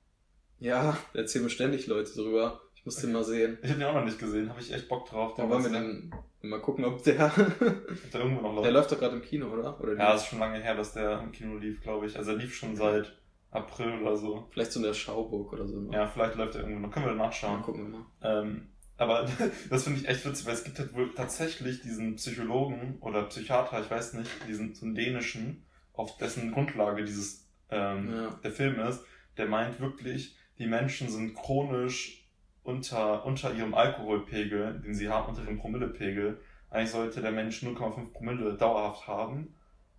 [SPEAKER 2] Ja, da erzählen mir ständig Leute drüber. Ich muss den
[SPEAKER 1] Okay.
[SPEAKER 2] mal sehen.
[SPEAKER 1] Ich habe den auch noch nicht gesehen, habe ich echt Bock drauf.
[SPEAKER 2] Da wollen wir
[SPEAKER 1] den.
[SPEAKER 2] dann mal gucken, ob der. <laughs>
[SPEAKER 1] Der irgendwo noch
[SPEAKER 2] der
[SPEAKER 1] läuft.
[SPEAKER 2] läuft doch gerade im Kino, oder? oder
[SPEAKER 1] Ja, ist schon lange her, dass der im Kino lief, glaube ich. Also er lief schon seit April oder so.
[SPEAKER 2] Vielleicht so in der Schauburg oder so. ne?
[SPEAKER 1] Ja, vielleicht läuft er irgendwo noch. Können wir
[SPEAKER 2] Mal
[SPEAKER 1] nachschauen.
[SPEAKER 2] gucken wir mal.
[SPEAKER 1] Ähm, aber <laughs> das finde ich echt witzig, weil es gibt halt wohl tatsächlich diesen Psychologen oder Psychiater, ich weiß nicht, diesen so einen dänischen, auf dessen Grundlage dieses ähm,
[SPEAKER 2] Ja.
[SPEAKER 1] der Film ist, der meint wirklich, die Menschen sind chronisch unter, unter ihrem Alkoholpegel, den sie haben, unter ihrem Promillepegel. Eigentlich sollte der Mensch 0,5 Promille dauerhaft haben,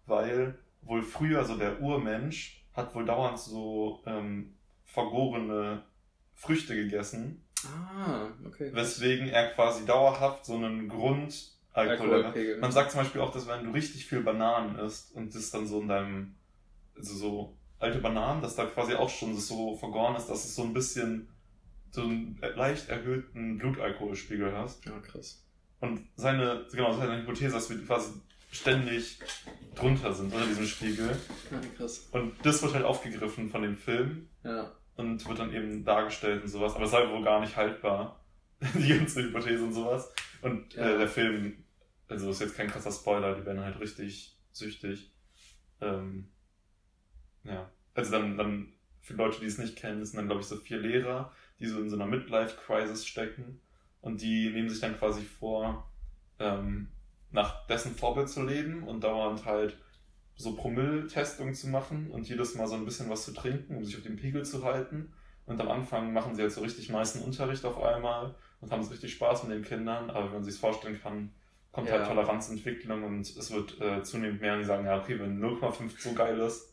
[SPEAKER 1] weil wohl früher so der Urmensch hat wohl dauernd so ähm, vergorene Früchte gegessen
[SPEAKER 2] Ah, okay.
[SPEAKER 1] weswegen er quasi dauerhaft so einen Grundalkohol hat.
[SPEAKER 2] Alkoholpegel.
[SPEAKER 1] Man sagt zum Beispiel auch, dass wenn du richtig viel Bananen isst und das dann so in deinem, also so alte Bananen, dass da quasi auch schon so vergoren ist, dass es so ein bisschen so einen leicht erhöhten Blutalkoholspiegel hast.
[SPEAKER 2] Ja, krass.
[SPEAKER 1] Und seine, genau, seine Hypothese, dass wir quasi ständig drunter sind unter diesem Spiegel.
[SPEAKER 2] Ja, krass.
[SPEAKER 1] Und das wird halt aufgegriffen von dem Film
[SPEAKER 2] Ja.
[SPEAKER 1] Und wird dann eben dargestellt und sowas. Aber es sei wohl gar nicht haltbar, <laughs> die ganze Hypothese und sowas. Und
[SPEAKER 2] Ja.
[SPEAKER 1] äh, der Film, also ist jetzt kein krasser Spoiler, die werden halt richtig süchtig. Ähm, ja. Also dann, dann, für Leute, die es nicht kennen, das sind dann, glaube ich, so vier Lehrer, die so in so einer Midlife-Crisis stecken. Und die nehmen sich dann quasi vor, ähm, nach dessen Vorbild zu leben und dauernd halt so Promille-Testungen zu machen und jedes Mal so ein bisschen was zu trinken, um sich auf den Pegel zu halten. Und am Anfang machen sie halt so richtig meisten Unterricht auf einmal und haben so richtig Spaß mit den Kindern. Aber wenn man sich vorstellen kann, kommt
[SPEAKER 2] Ja.
[SPEAKER 1] halt Toleranzentwicklung und es wird äh, zunehmend mehr und die sagen, ja, okay, wenn 0,5 so geil ist.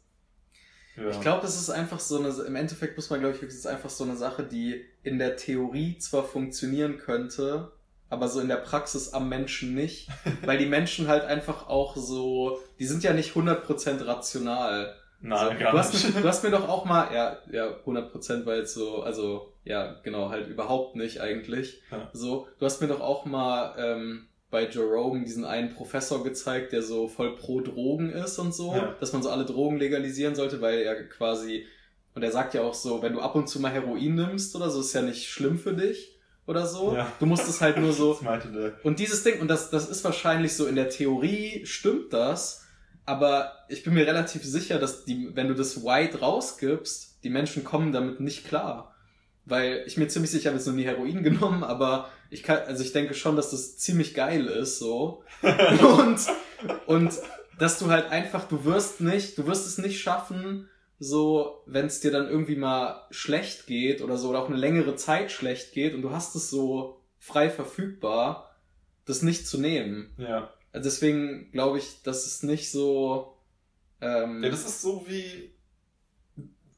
[SPEAKER 1] Ja.
[SPEAKER 2] Ich glaube, das ist einfach so eine, im Endeffekt muss man, glaube ich, wirklich, es ist einfach so eine Sache, die in der Theorie zwar funktionieren könnte, aber so in der Praxis am Menschen nicht, <laughs> weil die Menschen halt einfach auch so, die sind ja nicht 100% rational.
[SPEAKER 1] Nein,
[SPEAKER 2] so,
[SPEAKER 1] gar
[SPEAKER 2] du, hast du hast mir doch auch mal, ja, ja, 100% war jetzt so, also, ja, genau, halt überhaupt nicht eigentlich.
[SPEAKER 1] Ja.
[SPEAKER 2] So, du hast mir doch auch mal ähm, bei Jerome diesen einen Professor gezeigt, der so voll pro Drogen ist und so,
[SPEAKER 1] Ja.
[SPEAKER 2] dass man so alle Drogen legalisieren sollte, weil er quasi, und er sagt ja auch so, wenn du ab und zu mal Heroin nimmst oder so, ist ja nicht schlimm für dich oder so.
[SPEAKER 1] Ja.
[SPEAKER 2] Du musst es halt nur so, <laughs> und dieses Ding, und das, das ist wahrscheinlich so in der Theorie stimmt das, aber ich bin mir relativ sicher, dass die, wenn du das White rausgibst, die Menschen kommen damit nicht klar. Weil ich mir ziemlich sicher habe jetzt noch nie Heroin <laughs> genommen, aber ich kann, also ich denke schon, dass das ziemlich geil ist, so. <laughs> und, und dass du halt einfach, du wirst nicht, du wirst es nicht schaffen, so, wenn es dir dann irgendwie mal schlecht geht oder so, oder auch eine längere Zeit schlecht geht und du hast es so frei verfügbar, das nicht zu nehmen.
[SPEAKER 1] Ja.
[SPEAKER 2] Also deswegen glaube ich, dass es nicht so. Ähm,
[SPEAKER 1] Ja, das ist so wie.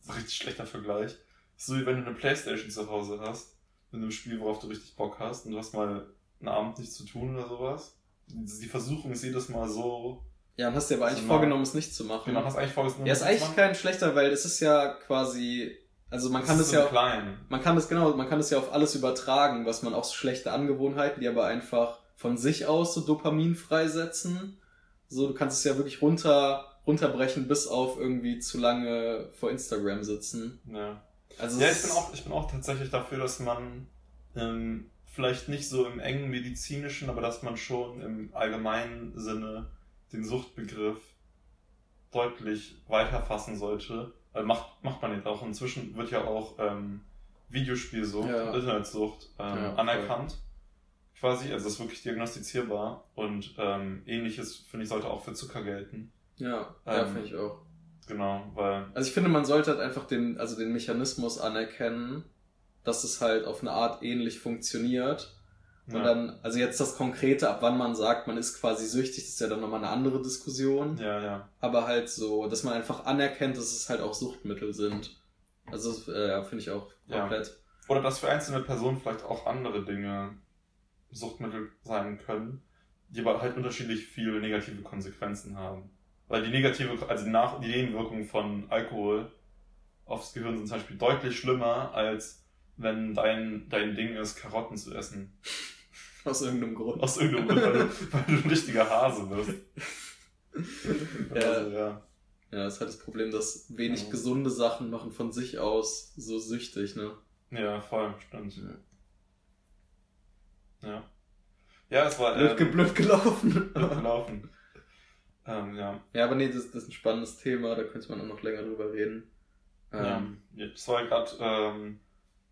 [SPEAKER 1] Richtig schlechter Vergleich. So wie wenn du eine Playstation zu Hause hast, mit einem Spiel, worauf du richtig Bock hast, und du hast mal einen Abend nichts zu tun oder sowas. Die Versuchung ist jedes Mal so.
[SPEAKER 2] Ja, und hast dir aber eigentlich
[SPEAKER 1] Genau.
[SPEAKER 2] vorgenommen, es nicht zu machen.
[SPEAKER 1] Genau, hast eigentlich vorgesehen,
[SPEAKER 2] ja, ist eigentlich kein schlechter, weil es ist ja quasi. Also man kann das,
[SPEAKER 1] so
[SPEAKER 2] ja.
[SPEAKER 1] klein.
[SPEAKER 2] Man kann das genau, man kann das ja auf alles übertragen, was man auch so schlechte Angewohnheiten, die aber einfach von sich aus so Dopamin freisetzen. So, du kannst es ja wirklich runter, runterbrechen bis auf irgendwie zu lange vor Instagram sitzen.
[SPEAKER 1] Ja.
[SPEAKER 2] Also
[SPEAKER 1] Ja, ich bin, auch, ich bin auch tatsächlich dafür, dass man ähm, vielleicht nicht so im engen medizinischen, aber dass man schon im allgemeinen Sinne den Suchtbegriff deutlich weiter fassen sollte. Weil macht, macht man jetzt auch. Inzwischen wird ja auch ähm, Videospielsucht,
[SPEAKER 2] Ja.
[SPEAKER 1] Internetsucht ähm,
[SPEAKER 2] Ja, voll.
[SPEAKER 1] anerkannt. Quasi, also das ist wirklich diagnostizierbar. Und ähm, ähnliches, finde ich, sollte auch für Zucker gelten.
[SPEAKER 2] ja, ja
[SPEAKER 1] ähm,
[SPEAKER 2] finde ich auch.
[SPEAKER 1] Genau, weil
[SPEAKER 2] Also ich finde, man sollte halt einfach den, also den Mechanismus anerkennen, dass es halt auf eine Art ähnlich funktioniert. Und
[SPEAKER 1] ja,
[SPEAKER 2] dann, also jetzt das Konkrete, ab wann man sagt, man ist quasi süchtig, das ist ja dann nochmal eine andere Diskussion.
[SPEAKER 1] ja, ja.
[SPEAKER 2] Aber halt so, dass man einfach anerkennt, dass es halt auch Suchtmittel sind. Also, das, äh, ja, finde ich auch
[SPEAKER 1] Ja.
[SPEAKER 2] komplett.
[SPEAKER 1] Oder dass für einzelne Personen vielleicht auch andere Dinge Suchtmittel sein können, die aber halt unterschiedlich viel negative Konsequenzen haben. Weil die negative, also die, Nach die Nebenwirkungen von Alkohol aufs Gehirn sind zum Beispiel deutlich schlimmer, als wenn dein, dein Ding ist, Karotten zu essen.
[SPEAKER 2] Aus irgendeinem Grund.
[SPEAKER 1] Aus irgendeinem Grund, weil du, weil du ein richtiger Hase bist. <laughs>
[SPEAKER 2] Ja.
[SPEAKER 1] Also, ja.
[SPEAKER 2] Ja, das ist halt das Problem, dass wenig
[SPEAKER 1] Ja.
[SPEAKER 2] gesunde Sachen machen von sich aus so süchtig, ne?
[SPEAKER 1] ja, voll, stimmt.
[SPEAKER 2] Ja.
[SPEAKER 1] Ja. Ja, es war
[SPEAKER 2] Blöd,
[SPEAKER 1] ähm,
[SPEAKER 2] blöd gelaufen. <laughs>
[SPEAKER 1] blöd gelaufen. Ähm, ja.
[SPEAKER 2] ja, aber nee, das, das ist ein spannendes Thema, da könnte man auch noch länger drüber reden. Ähm,
[SPEAKER 1] Ja, das war gerade, ähm,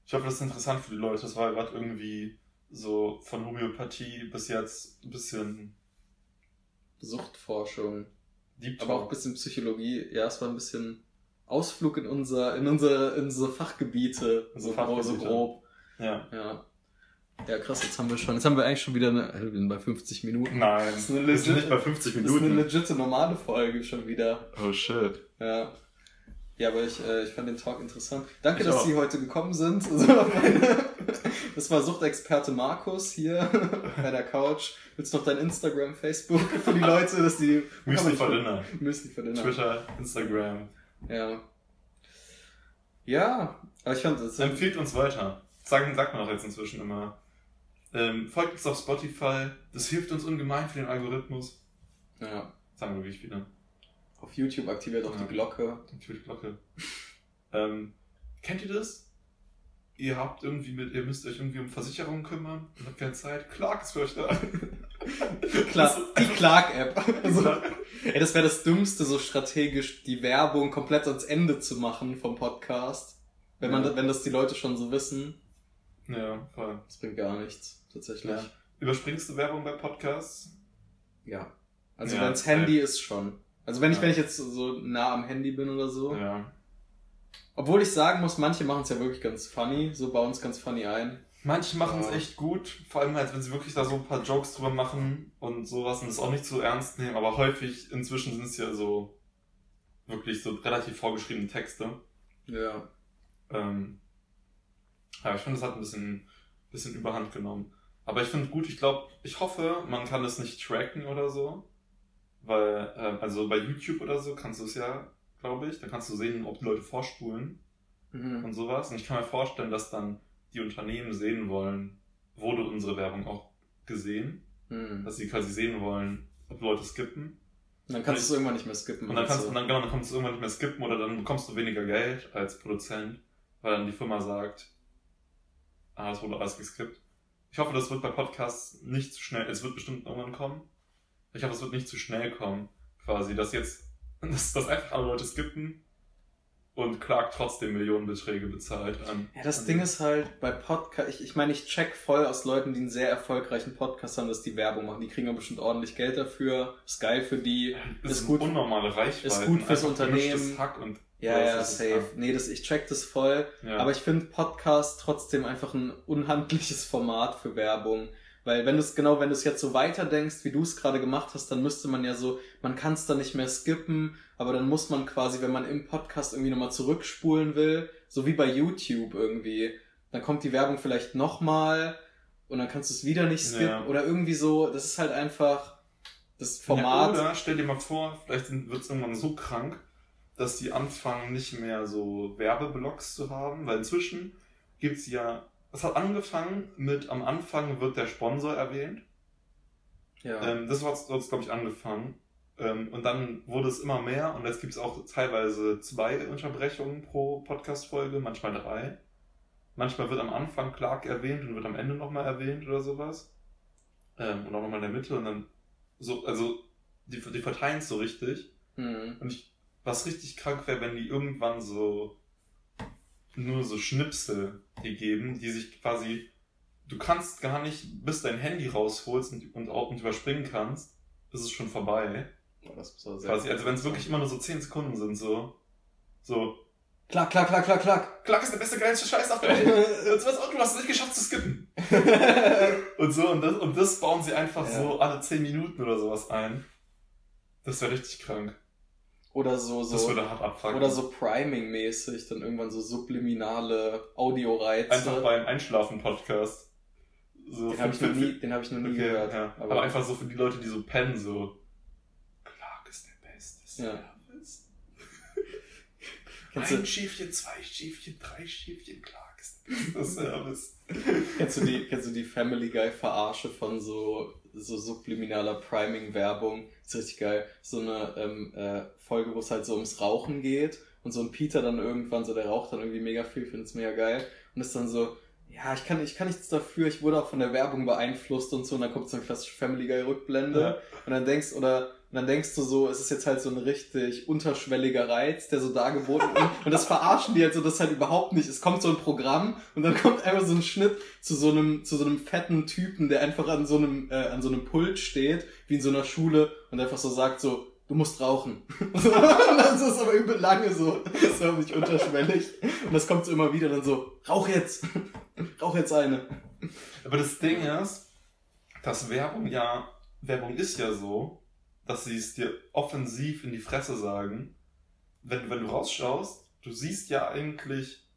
[SPEAKER 1] ich hoffe, das ist interessant für die Leute. Das war gerade irgendwie so von Homöopathie bis jetzt ein bisschen
[SPEAKER 2] Suchtforschung.
[SPEAKER 1] Deep
[SPEAKER 2] Aber auch ein bisschen Psychologie. Ja, es war ein bisschen Ausflug in unser, in unsere, in unsere Fachgebiete. So, gro- so
[SPEAKER 1] Fachgebiete.
[SPEAKER 2] grob.
[SPEAKER 1] Ja.
[SPEAKER 2] Ja. Ja, krass, jetzt haben wir schon, jetzt haben wir eigentlich schon wieder eine, wir sind bei 50 Minuten.
[SPEAKER 1] Nein,
[SPEAKER 2] Das ist eine
[SPEAKER 1] wir sind
[SPEAKER 2] legit-
[SPEAKER 1] nicht bei 50
[SPEAKER 2] Das ist eine
[SPEAKER 1] Minuten.
[SPEAKER 2] legitime normale Folge schon wieder.
[SPEAKER 1] Oh shit.
[SPEAKER 2] Ja. Ja, aber ich, äh, ich fand den Talk interessant. Danke,
[SPEAKER 1] Ich
[SPEAKER 2] dass
[SPEAKER 1] auch.
[SPEAKER 2] Sie heute gekommen sind. <laughs> Das war Suchtexperte Markus hier <laughs> bei der Couch. Willst du noch dein Instagram, Facebook für die Leute, dass die... <laughs>
[SPEAKER 1] Müsli for? Dinner.
[SPEAKER 2] Müsli für Dinner.
[SPEAKER 1] Twitter, Instagram.
[SPEAKER 2] Ja. Ja, aber ich fand das.
[SPEAKER 1] Empfiehlt uns weiter. Sagen, sagt man doch jetzt inzwischen immer. Ähm, folgt uns auf Spotify. Das hilft uns ungemein für den Algorithmus.
[SPEAKER 2] Ja.
[SPEAKER 1] Sagen wir wirklich wieder.
[SPEAKER 2] Auf YouTube aktiviert auch
[SPEAKER 1] Ja.
[SPEAKER 2] die Glocke.
[SPEAKER 1] Natürlich Glocke. ähm, kennt ihr das? Ihr habt irgendwie mit, ihr müsst euch irgendwie um Versicherungen kümmern und habt keine Zeit. Clark <laughs> ist für euch da.
[SPEAKER 2] Klar, die Clark-App. Also, <laughs> ey, das wäre das Dümmste, so strategisch die Werbung komplett ans Ende zu machen vom Podcast. Wenn, man,
[SPEAKER 1] Ja.
[SPEAKER 2] wenn das die Leute schon so wissen.
[SPEAKER 1] ja, voll.
[SPEAKER 2] Das bringt gar nichts, tatsächlich.
[SPEAKER 1] Ja. Überspringst du Werbung bei Podcasts?
[SPEAKER 2] Ja. Also
[SPEAKER 1] Ja,
[SPEAKER 2] wenn's Handy ist schon. Also wenn ich,
[SPEAKER 1] Ja.
[SPEAKER 2] wenn ich jetzt so nah am Handy bin oder so.
[SPEAKER 1] Ja.
[SPEAKER 2] Obwohl ich sagen muss, manche machen es ja wirklich ganz funny, so bauen es ganz funny ein.
[SPEAKER 1] Manche machen es
[SPEAKER 2] Ja.
[SPEAKER 1] echt gut, vor allem halt, wenn sie wirklich da so ein paar Jokes drüber machen und sowas und das auch nicht so ernst nehmen, aber häufig inzwischen sind es ja so wirklich so relativ vorgeschriebene Texte.
[SPEAKER 2] Ja.
[SPEAKER 1] Ähm, ja, ich finde, das hat ein bisschen, bisschen Überhand genommen. Aber ich finde gut, ich glaube, ich hoffe, man kann es nicht tracken oder so. Weil, ähm, also bei YouTube oder so kannst du es ja, glaube ich, da kannst du sehen, ob die Leute vorspulen
[SPEAKER 2] Mhm.
[SPEAKER 1] und sowas. Und ich kann mir vorstellen, dass dann die Unternehmen sehen wollen, wurde unsere Werbung auch gesehen,
[SPEAKER 2] Mhm.
[SPEAKER 1] dass sie quasi sehen wollen, ob Leute skippen.
[SPEAKER 2] Und dann kannst du es irgendwann nicht mehr skippen.
[SPEAKER 1] Und dann kannst
[SPEAKER 2] so.
[SPEAKER 1] und dann, genau, dann kannst du irgendwann nicht mehr skippen oder dann bekommst du weniger Geld als Produzent, weil dann die Firma sagt, ah, es wurde alles geskippt. Ich hoffe, das wird bei Podcasts nicht zu schnell, es wird bestimmt irgendwann kommen. Ich hoffe, es wird nicht zu schnell kommen, quasi, dass jetzt, <laughs> dass, dass einfach alle Leute skippen und Clark trotzdem Millionenbeträge bezahlt an.
[SPEAKER 2] Ja, das
[SPEAKER 1] an
[SPEAKER 2] Ding
[SPEAKER 1] die-
[SPEAKER 2] ist halt bei Podcast, ich, ich meine, ich check voll aus Leuten, die einen sehr erfolgreichen Podcast haben, dass die Werbung machen. Die kriegen ja bestimmt ordentlich Geld dafür. Ist geil für die.
[SPEAKER 1] Das
[SPEAKER 2] ist
[SPEAKER 1] ist
[SPEAKER 2] gut-
[SPEAKER 1] unnormale Reichweite.
[SPEAKER 2] ist gut fürs
[SPEAKER 1] Einfach
[SPEAKER 2] Unternehmen.
[SPEAKER 1] Hack und
[SPEAKER 2] Ja, ja,
[SPEAKER 1] ist es
[SPEAKER 2] safe.
[SPEAKER 1] dann.
[SPEAKER 2] Nee, das, ich check das voll.
[SPEAKER 1] Ja.
[SPEAKER 2] Aber ich finde Podcast trotzdem einfach ein unhandliches Format für Werbung. Weil wenn du es genau, wenn du es jetzt so weiterdenkst, wie du es gerade gemacht hast, dann müsste man ja so, man kann es dann nicht mehr skippen, aber dann muss man quasi, wenn man im Podcast irgendwie nochmal zurückspulen will, so wie bei YouTube irgendwie, dann kommt die Werbung vielleicht nochmal und dann kannst du es wieder nicht skippen
[SPEAKER 1] Ja.
[SPEAKER 2] oder irgendwie so, das ist halt einfach das Format.
[SPEAKER 1] Ja, oder stell dir mal vor, vielleicht wird es irgendwann so krank, dass die anfangen, nicht mehr so Werbeblocks zu haben, weil inzwischen gibt's ja, es hat angefangen mit, am Anfang wird der Sponsor erwähnt.
[SPEAKER 2] ja.
[SPEAKER 1] Ähm, das hat es, glaube ich, angefangen. Ähm, und dann wurde es immer mehr und jetzt gibt es auch teilweise zwei Unterbrechungen pro Podcast-Folge, manchmal drei. Manchmal wird am Anfang Clark erwähnt und wird am Ende nochmal erwähnt oder sowas. Ähm, und auch nochmal in der Mitte und dann so, also die, die verteilen es so richtig.
[SPEAKER 2] Hm.
[SPEAKER 1] Und ich, was richtig krank wäre, wenn die irgendwann so nur so Schnipsel die geben, die sich quasi, du kannst gar nicht, bis dein Handy rausholst und, und, auch- und überspringen kannst, ist es schon vorbei.
[SPEAKER 2] Boah, das ist sehr
[SPEAKER 1] Quasi, also wenn es wirklich immer nur so 10 Sekunden sind, so, so,
[SPEAKER 2] Klack, klack, klack, klack, klack.
[SPEAKER 1] Clark ist der beste, geilste Scheiß auf der <laughs> Welt. Und was, oh, du hast es nicht geschafft zu skippen. <laughs> Und so, und das, und das bauen sie einfach
[SPEAKER 2] Ja.
[SPEAKER 1] so alle 10 Minuten oder sowas ein. Das wäre richtig krank.
[SPEAKER 2] Oder so, so.
[SPEAKER 1] Das würde hart abfangen.
[SPEAKER 2] Oder so Priming-mäßig, dann irgendwann so subliminale Audioreize.
[SPEAKER 1] Einfach beim Einschlafen-Podcast. So
[SPEAKER 2] den habe ich, noch nie- den hab ich noch nie
[SPEAKER 1] okay,
[SPEAKER 2] gehört.
[SPEAKER 1] Ja. Aber, einfach so für die Leute, die so pennen, so. Clark ist der beste
[SPEAKER 2] Ja.
[SPEAKER 1] Service. <laughs>
[SPEAKER 2] Kennst
[SPEAKER 1] Ein
[SPEAKER 2] du,
[SPEAKER 1] Schiefchen, zwei Schiefchen, drei Schiefchen, Clark ist der beste <laughs> Service.
[SPEAKER 2] kennst, du die, kennst du die Family Guy-Verarsche von so, so subliminaler Priming-Werbung? Ist richtig geil. So eine ähm, äh, Folge, wo es halt so ums Rauchen geht und so ein Peter dann irgendwann so, der raucht dann irgendwie mega viel, findet's mega geil und ist dann so, ja, ich kann, ich kann nichts dafür, ich wurde auch von der Werbung beeinflusst und so, und dann kommt so eine klassische Family Guy Rückblende
[SPEAKER 1] Ja.
[SPEAKER 2] und dann denkst, oder, und dann denkst du so, es ist jetzt halt so ein richtig unterschwelliger Reiz, der so dargeboten wird. <laughs> Und das verarschen die halt so, das halt überhaupt nicht. Es kommt so ein Programm und dann kommt einfach so ein Schnitt zu so einem, zu so einem fetten Typen, der einfach an so einem, äh, an so einem Pult steht, wie in so einer Schule und einfach so sagt so, du musst rauchen. und <laughs> das ist aber übel lange so. Das ist nicht unterschwellig. Und das kommt so immer wieder dann so, rauch jetzt. <laughs> rauch jetzt eine.
[SPEAKER 1] Aber das Ding ist, dass Werbung ja, Werbung ist ja so, dass sie es dir offensiv in die Fresse sagen. Wenn, wenn du rausschaust, du siehst ja eigentlich,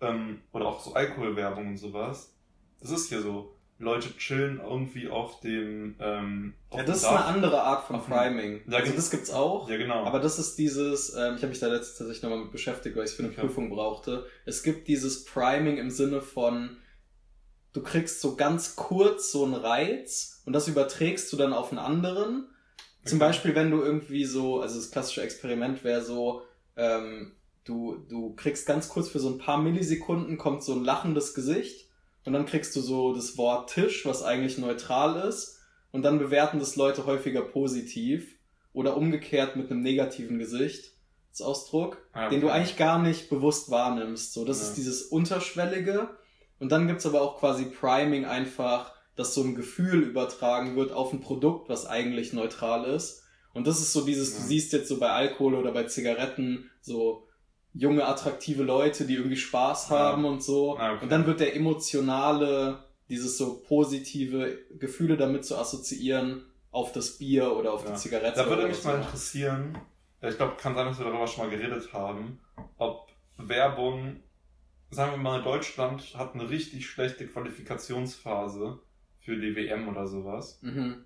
[SPEAKER 1] ähm, oder auch so Alkoholwerbung und sowas, das ist ja so. Leute chillen irgendwie auf dem, ähm, auf
[SPEAKER 2] Ja, das ist
[SPEAKER 1] Dach.
[SPEAKER 2] eine andere Art von Priming.
[SPEAKER 1] Ja,
[SPEAKER 2] Also das gibt's auch.
[SPEAKER 1] Ja, genau.
[SPEAKER 2] Aber das ist dieses, ähm, ich habe mich da letztens tatsächlich nochmal mit beschäftigt, weil ich es für eine
[SPEAKER 1] Okay.
[SPEAKER 2] Prüfung brauchte. Es gibt dieses Priming im Sinne von, du kriegst so ganz kurz so einen Reiz und das überträgst du dann auf einen anderen. Zum
[SPEAKER 1] Okay.
[SPEAKER 2] Beispiel, wenn du irgendwie so, also das klassische Experiment wäre so, ähm, du, du kriegst ganz kurz für so ein paar Millisekunden kommt so ein lachendes Gesicht und dann kriegst du so das Wort Tisch, was eigentlich neutral ist und dann bewerten das Leute häufiger positiv oder umgekehrt mit einem negativen Gesichtsausdruck,
[SPEAKER 1] Ah,
[SPEAKER 2] den du
[SPEAKER 1] okay.
[SPEAKER 2] eigentlich gar nicht bewusst wahrnimmst. So, das
[SPEAKER 1] Ja.
[SPEAKER 2] ist dieses Unterschwellige und dann gibt's aber auch quasi Priming einfach, dass so ein Gefühl übertragen wird auf ein Produkt, was eigentlich neutral ist. Und das ist so dieses, du
[SPEAKER 1] Ja.
[SPEAKER 2] siehst jetzt so bei Alkohol oder bei Zigaretten so junge, attraktive Leute, die irgendwie Spaß
[SPEAKER 1] Ja.
[SPEAKER 2] haben und so.
[SPEAKER 1] Okay.
[SPEAKER 2] Und dann wird der emotionale, dieses so positive Gefühle damit zu assoziieren auf das Bier oder auf
[SPEAKER 1] Ja.
[SPEAKER 2] die Zigarette.
[SPEAKER 1] Da würde mich
[SPEAKER 2] so.
[SPEAKER 1] mal interessieren, ja, ich glaube, kann sein, dass wir darüber schon mal geredet haben, ob Werbung, sagen wir mal, Deutschland hat eine richtig schlechte Qualifikationsphase für die WM oder sowas
[SPEAKER 2] Mhm.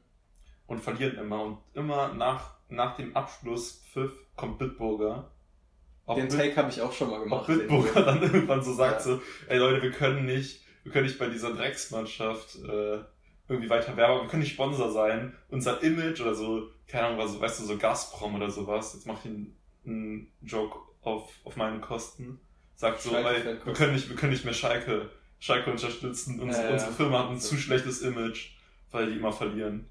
[SPEAKER 1] und verlieren immer. Und immer nach, nach dem Abschluss Pfiff kommt Bitburger. Ob
[SPEAKER 2] Den
[SPEAKER 1] Bit-
[SPEAKER 2] Take habe ich auch schon mal gemacht. den
[SPEAKER 1] Bitburger dann irgendwann so sagt
[SPEAKER 2] Ja.
[SPEAKER 1] so, ey Leute, wir können nicht, wir können nicht bei dieser Drecksmannschaft äh, irgendwie weiter Werbung, wir können nicht Sponsor sein. Unser Image oder so, keine Ahnung, was, weißt du, so Gazprom oder sowas, jetzt mach ich einen, einen Joke auf, auf meine Kosten. Sagt so, ey, wir können nicht, wir können nicht mehr Schalke, Schalke unterstützen. Uns,
[SPEAKER 2] ja.
[SPEAKER 1] Unsere Firma hat ein zu schlechtes Image, weil die immer verlieren.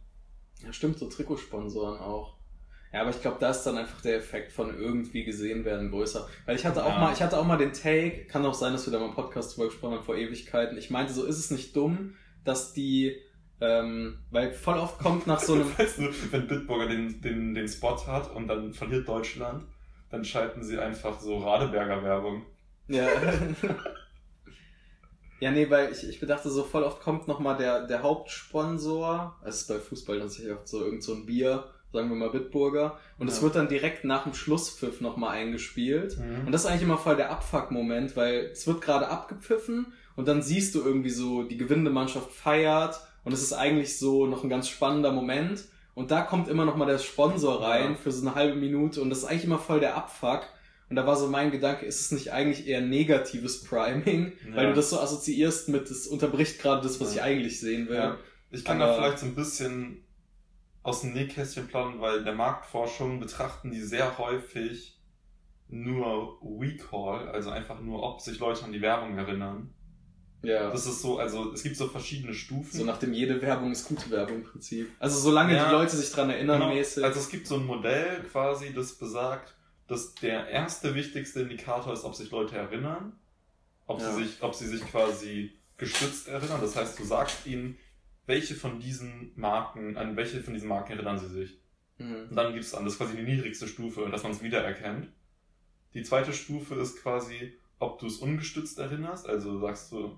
[SPEAKER 2] Ja, stimmt, so Trikotsponsoren auch. Ja, aber ich glaube, da ist dann einfach der Effekt von irgendwie gesehen werden größer. Weil ich hatte auch
[SPEAKER 1] Ja.
[SPEAKER 2] mal, ich hatte auch mal den Take, kann auch sein, dass wir da mal im Podcast drüber gesprochen haben vor Ewigkeiten. Ich meinte, so ist es nicht dumm, dass die, ähm, weil voll oft kommt nach so einem, <laughs>
[SPEAKER 1] Weißt du, wenn Bitburger den, den, den Spot hat und dann verliert Deutschland, dann schalten sie einfach so Radeberger Werbung.
[SPEAKER 2] ja. <laughs> Ja, nee, weil ich, ich bedachte, so voll oft kommt nochmal der, der Hauptsponsor, es ist bei Fußball dann sicher oft so irgend so ein Bier, sagen wir mal Bitburger, und es
[SPEAKER 1] Ja.
[SPEAKER 2] wird dann direkt nach dem Schlusspfiff nochmal eingespielt.
[SPEAKER 1] Mhm.
[SPEAKER 2] Und das ist eigentlich immer voll der Abfuck-Moment, weil es wird gerade abgepfiffen und dann siehst du irgendwie so, die gewinnende Mannschaft feiert und es ist eigentlich so noch ein ganz spannender Moment. Und da kommt immer noch mal der Sponsor rein
[SPEAKER 1] Ja.
[SPEAKER 2] für so eine halbe Minute und das ist eigentlich immer voll der Abfuck. Und da war so mein Gedanke, ist es nicht eigentlich eher negatives Priming,
[SPEAKER 1] Ja.
[SPEAKER 2] weil du das so assoziierst mit, das unterbricht gerade das, was
[SPEAKER 1] Ja.
[SPEAKER 2] ich eigentlich sehen will.
[SPEAKER 1] Ja. Ich kann
[SPEAKER 2] Aber-
[SPEAKER 1] da vielleicht so ein bisschen aus dem Nähkästchen planen, weil in der Marktforschung betrachten die sehr häufig nur Recall, also einfach nur, ob sich Leute an die Werbung erinnern.
[SPEAKER 2] Ja.
[SPEAKER 1] Das ist so, also es gibt so verschiedene Stufen.
[SPEAKER 2] so nachdem jede Werbung ist gute Werbung im Prinzip. Also solange
[SPEAKER 1] Ja.
[SPEAKER 2] die Leute sich dran erinnern
[SPEAKER 1] Genau.
[SPEAKER 2] mäßig.
[SPEAKER 1] Also es gibt so ein Modell quasi, das besagt, dass der erste wichtigste Indikator ist, ob sich Leute erinnern, ob,
[SPEAKER 2] Ja.
[SPEAKER 1] sie, sich, ob sie sich quasi gestützt erinnern. Das heißt, du sagst ihnen, welche von diesen Marken, an welche von diesen Marken erinnern sie sich.
[SPEAKER 2] Mhm.
[SPEAKER 1] Und dann gibt's an, das ist quasi die niedrigste Stufe, dass man es wiedererkennt. Die zweite Stufe ist quasi, ob du es ungestützt erinnerst, also sagst du,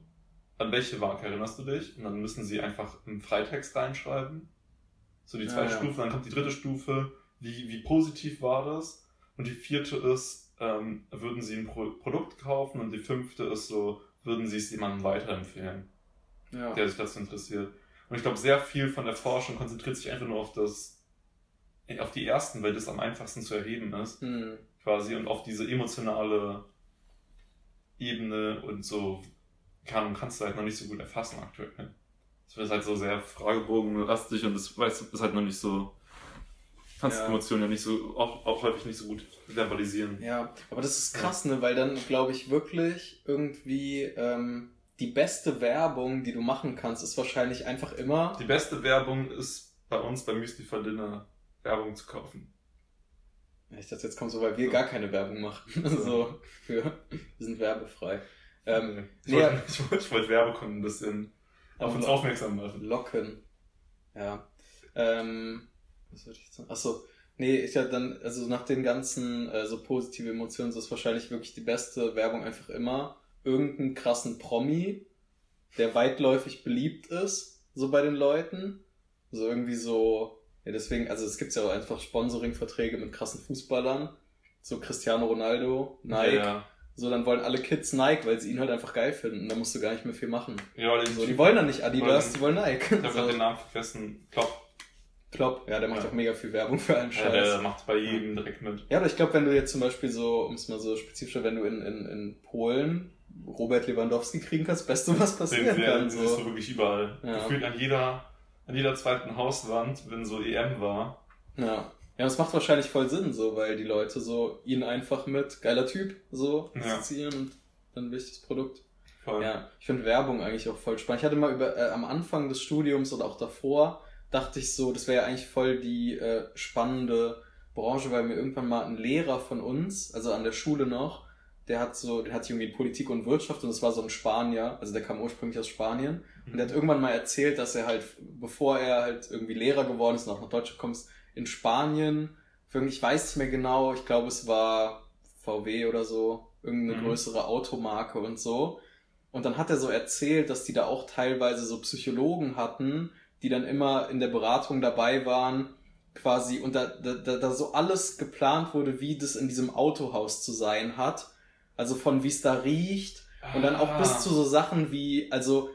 [SPEAKER 1] an welche Marke erinnerst du dich? Und dann müssen sie einfach im Freitext reinschreiben. So die
[SPEAKER 2] Ja,
[SPEAKER 1] zweite
[SPEAKER 2] ja.
[SPEAKER 1] Stufe, dann kommt die dritte Stufe, wie, wie positiv war das? Und die vierte ist, ähm, würden sie ein Pro Produkt kaufen? Und die fünfte ist so, würden sie es jemandem weiterempfehlen?
[SPEAKER 2] ja.
[SPEAKER 1] der sich dazu interessiert. Und ich glaube, sehr viel von der Forschung konzentriert sich einfach nur auf das, auf die ersten, weil das am einfachsten zu erheben ist,
[SPEAKER 2] Mhm.
[SPEAKER 1] quasi, und auf diese emotionale Ebene und so, kann, kannst du halt noch nicht so gut erfassen aktuell. Das wird halt so sehr fragebogenlastig und das weißt du, ist halt noch nicht so, kannst
[SPEAKER 2] Ja.
[SPEAKER 1] Emotionen ja nicht so, auch, auch häufig nicht so gut verbalisieren.
[SPEAKER 2] Ja, aber das ist krass, ne? Weil dann glaube ich wirklich irgendwie ähm, die beste Werbung, die du machen kannst, ist wahrscheinlich einfach immer.
[SPEAKER 1] Die beste Werbung ist bei uns bei Müsli for Dinner Werbung zu kaufen.
[SPEAKER 2] Ich dachte, jetzt kommt so, weil wir gar keine Werbung machen. <laughs> so für wir sind werbefrei. Ähm,
[SPEAKER 1] ich
[SPEAKER 2] nee,
[SPEAKER 1] wollte <laughs> ich wollte- wollte Werbekunden ein bisschen auf uns aufmerksam machen.
[SPEAKER 2] Locken. Ja. Ähm, was wollte ich jetzt sagen? Achso. Nee, ich hatte dann, also nach den ganzen äh, so positive Emotionen, so ist wahrscheinlich wirklich die beste Werbung einfach immer irgendeinen krassen Promi, der weitläufig beliebt ist, so bei den Leuten. So irgendwie so, ja deswegen, also es gibt ja auch einfach Sponsoring-Verträge mit krassen Fußballern. So Cristiano Ronaldo, Nike.
[SPEAKER 1] Ja,
[SPEAKER 2] So, dann wollen alle Kids Nike, weil sie ihn halt einfach geil finden. Da musst du gar nicht mehr viel machen.
[SPEAKER 1] ja.
[SPEAKER 2] So, die wollen dann nicht Adidas, die wollen Nike.
[SPEAKER 1] Ich habe
[SPEAKER 2] So.
[SPEAKER 1] den Namen vergessen. Klopp.
[SPEAKER 2] Klopp, ja, der macht
[SPEAKER 1] Ja.
[SPEAKER 2] auch mega viel Werbung für einen
[SPEAKER 1] Ja,
[SPEAKER 2] Scheiß.
[SPEAKER 1] der
[SPEAKER 2] Ja,
[SPEAKER 1] macht bei jedem direkt mit.
[SPEAKER 2] aber ich glaube, wenn du jetzt zum Beispiel so, um es mal so spezifischer, wenn du in, in, in Polen Robert Lewandowski kriegen kannst, Beste, was passieren
[SPEAKER 1] Den,
[SPEAKER 2] kann.
[SPEAKER 1] den
[SPEAKER 2] So.
[SPEAKER 1] siehst du wirklich überall.
[SPEAKER 2] Ja.
[SPEAKER 1] Gefühlt an jeder, an jeder zweiten Hauswand, wenn so EM war.
[SPEAKER 2] Ja. Ja, das macht wahrscheinlich voll Sinn, so, weil die Leute so ihn einfach mit geiler Typ so
[SPEAKER 1] Ja.
[SPEAKER 2] assoziieren und dann wichtiges Produkt.
[SPEAKER 1] Voll.
[SPEAKER 2] Ja, ich finde Werbung eigentlich auch voll spannend. Ich hatte mal über äh, am Anfang des Studiums oder auch davor dachte ich so, das wäre ja eigentlich voll die äh, spannende Branche, weil mir irgendwann mal ein Lehrer von uns, also an der Schule noch, der hat so, der hat irgendwie Politik und Wirtschaft und das war so ein Spanier, also der kam ursprünglich aus Spanien und der hat irgendwann mal erzählt, dass er halt, bevor er halt irgendwie Lehrer geworden ist und auch nach Deutschland kommt, in Spanien, ich weiß nicht mehr genau, ich glaube es war VW oder so, irgendeine
[SPEAKER 1] Mhm.
[SPEAKER 2] größere Automarke und so. Und dann hat er so erzählt, dass die da auch teilweise so Psychologen hatten, die dann immer in der Beratung dabei waren, quasi, und da, da, da, so alles geplant wurde, wie das in diesem Autohaus zu sein hat. Also von wie es da riecht und dann auch
[SPEAKER 1] Ah.
[SPEAKER 2] bis zu so Sachen wie, also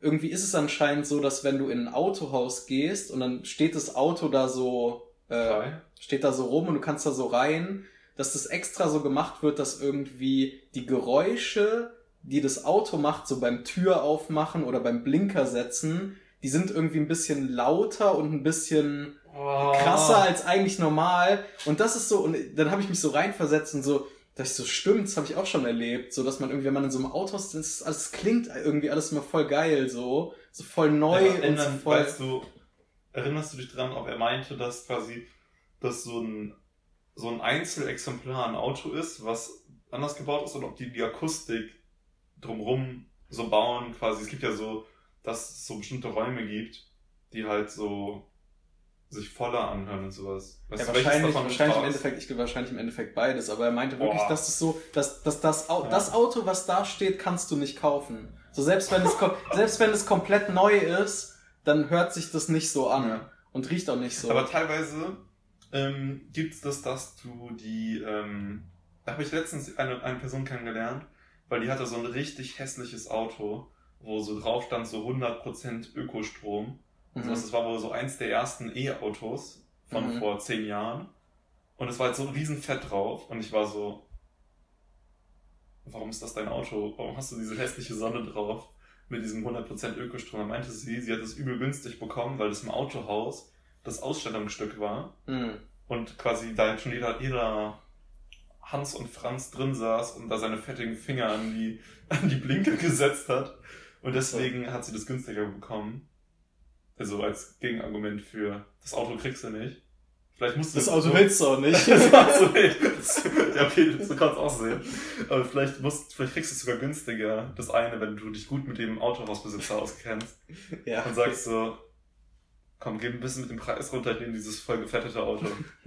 [SPEAKER 2] irgendwie ist es anscheinend so, dass wenn du in ein Autohaus gehst und dann steht das Auto da so, äh, steht da so rum und du kannst da so rein, dass das extra so gemacht wird, dass irgendwie die Geräusche, die das Auto macht, so beim Tür aufmachen oder beim Blinker setzen, die sind irgendwie ein bisschen lauter und ein bisschen
[SPEAKER 1] Oh.
[SPEAKER 2] krasser als eigentlich normal. Und das ist so, und dann habe ich mich so reinversetzt und so, dass ich so stimmt, das habe ich auch schon erlebt, so dass man irgendwie, wenn man in so einem Auto ist, das, alles klingt irgendwie alles immer voll geil, so, so voll neu
[SPEAKER 1] Ja,
[SPEAKER 2] und so voll.
[SPEAKER 1] weißt du, erinnerst du dich dran, ob er meinte, dass quasi das so ein, so ein Einzelexemplar ein Auto ist, was anders gebaut ist, oder ob die die Akustik drumrum so bauen, quasi. Es gibt ja so, dass es so bestimmte Räume gibt, die halt so sich voller anhören und sowas. Weißt
[SPEAKER 2] Ja,
[SPEAKER 1] du,
[SPEAKER 2] wahrscheinlich, wahrscheinlich im? Endeffekt, ich glaube wahrscheinlich im Endeffekt beides, aber er meinte wirklich,
[SPEAKER 1] Boah.
[SPEAKER 2] dass es so, dass, dass das, Au
[SPEAKER 1] Ja.
[SPEAKER 2] das Auto, was da steht, kannst du nicht kaufen. So selbst wenn es <laughs> selbst wenn es komplett neu ist, dann hört sich das nicht so an
[SPEAKER 1] Ja.
[SPEAKER 2] und riecht auch nicht so.
[SPEAKER 1] Aber teilweise ähm, gibt es das, dass du die, ähm, da habe ich letztens eine, eine Person kennengelernt, weil die hatte so ein richtig hässliches Auto, wo so drauf stand so 100% Ökostrom. Und
[SPEAKER 2] Mhm.
[SPEAKER 1] sowas. Das war wohl so eins der ersten E-Autos von
[SPEAKER 2] Mhm.
[SPEAKER 1] vor zehn Jahren. Und es war halt so riesen Fett drauf und ich war so, warum ist das dein Auto? Warum hast du diese hässliche Sonne drauf mit diesem 100% Ökostrom? Da meinte sie, sie hat es übel günstig bekommen, weil das im Autohaus das Ausstellungsstück war
[SPEAKER 2] Mhm.
[SPEAKER 1] und quasi da halt schon jeder, jeder Hans und Franz drin saß und da seine fettigen Finger an die, <laughs> an die Blinke gesetzt hat. Und deswegen hat sie das günstiger bekommen. Also als Gegenargument für das Auto kriegst du nicht. Vielleicht musst du
[SPEAKER 2] Das Auto
[SPEAKER 1] so-
[SPEAKER 2] willst du auch nicht. <laughs>
[SPEAKER 1] das Auto. Das- ja, okay, so kannst du auch sehen. Aber vielleicht musst, vielleicht kriegst du es sogar günstiger, das eine, wenn du dich gut mit dem Autohausbesitzer auskennst <laughs>
[SPEAKER 2] ja.
[SPEAKER 1] und sagst so, komm, gib ein bisschen mit dem Preis runter, ich nehme dieses voll gefettete Auto. <laughs>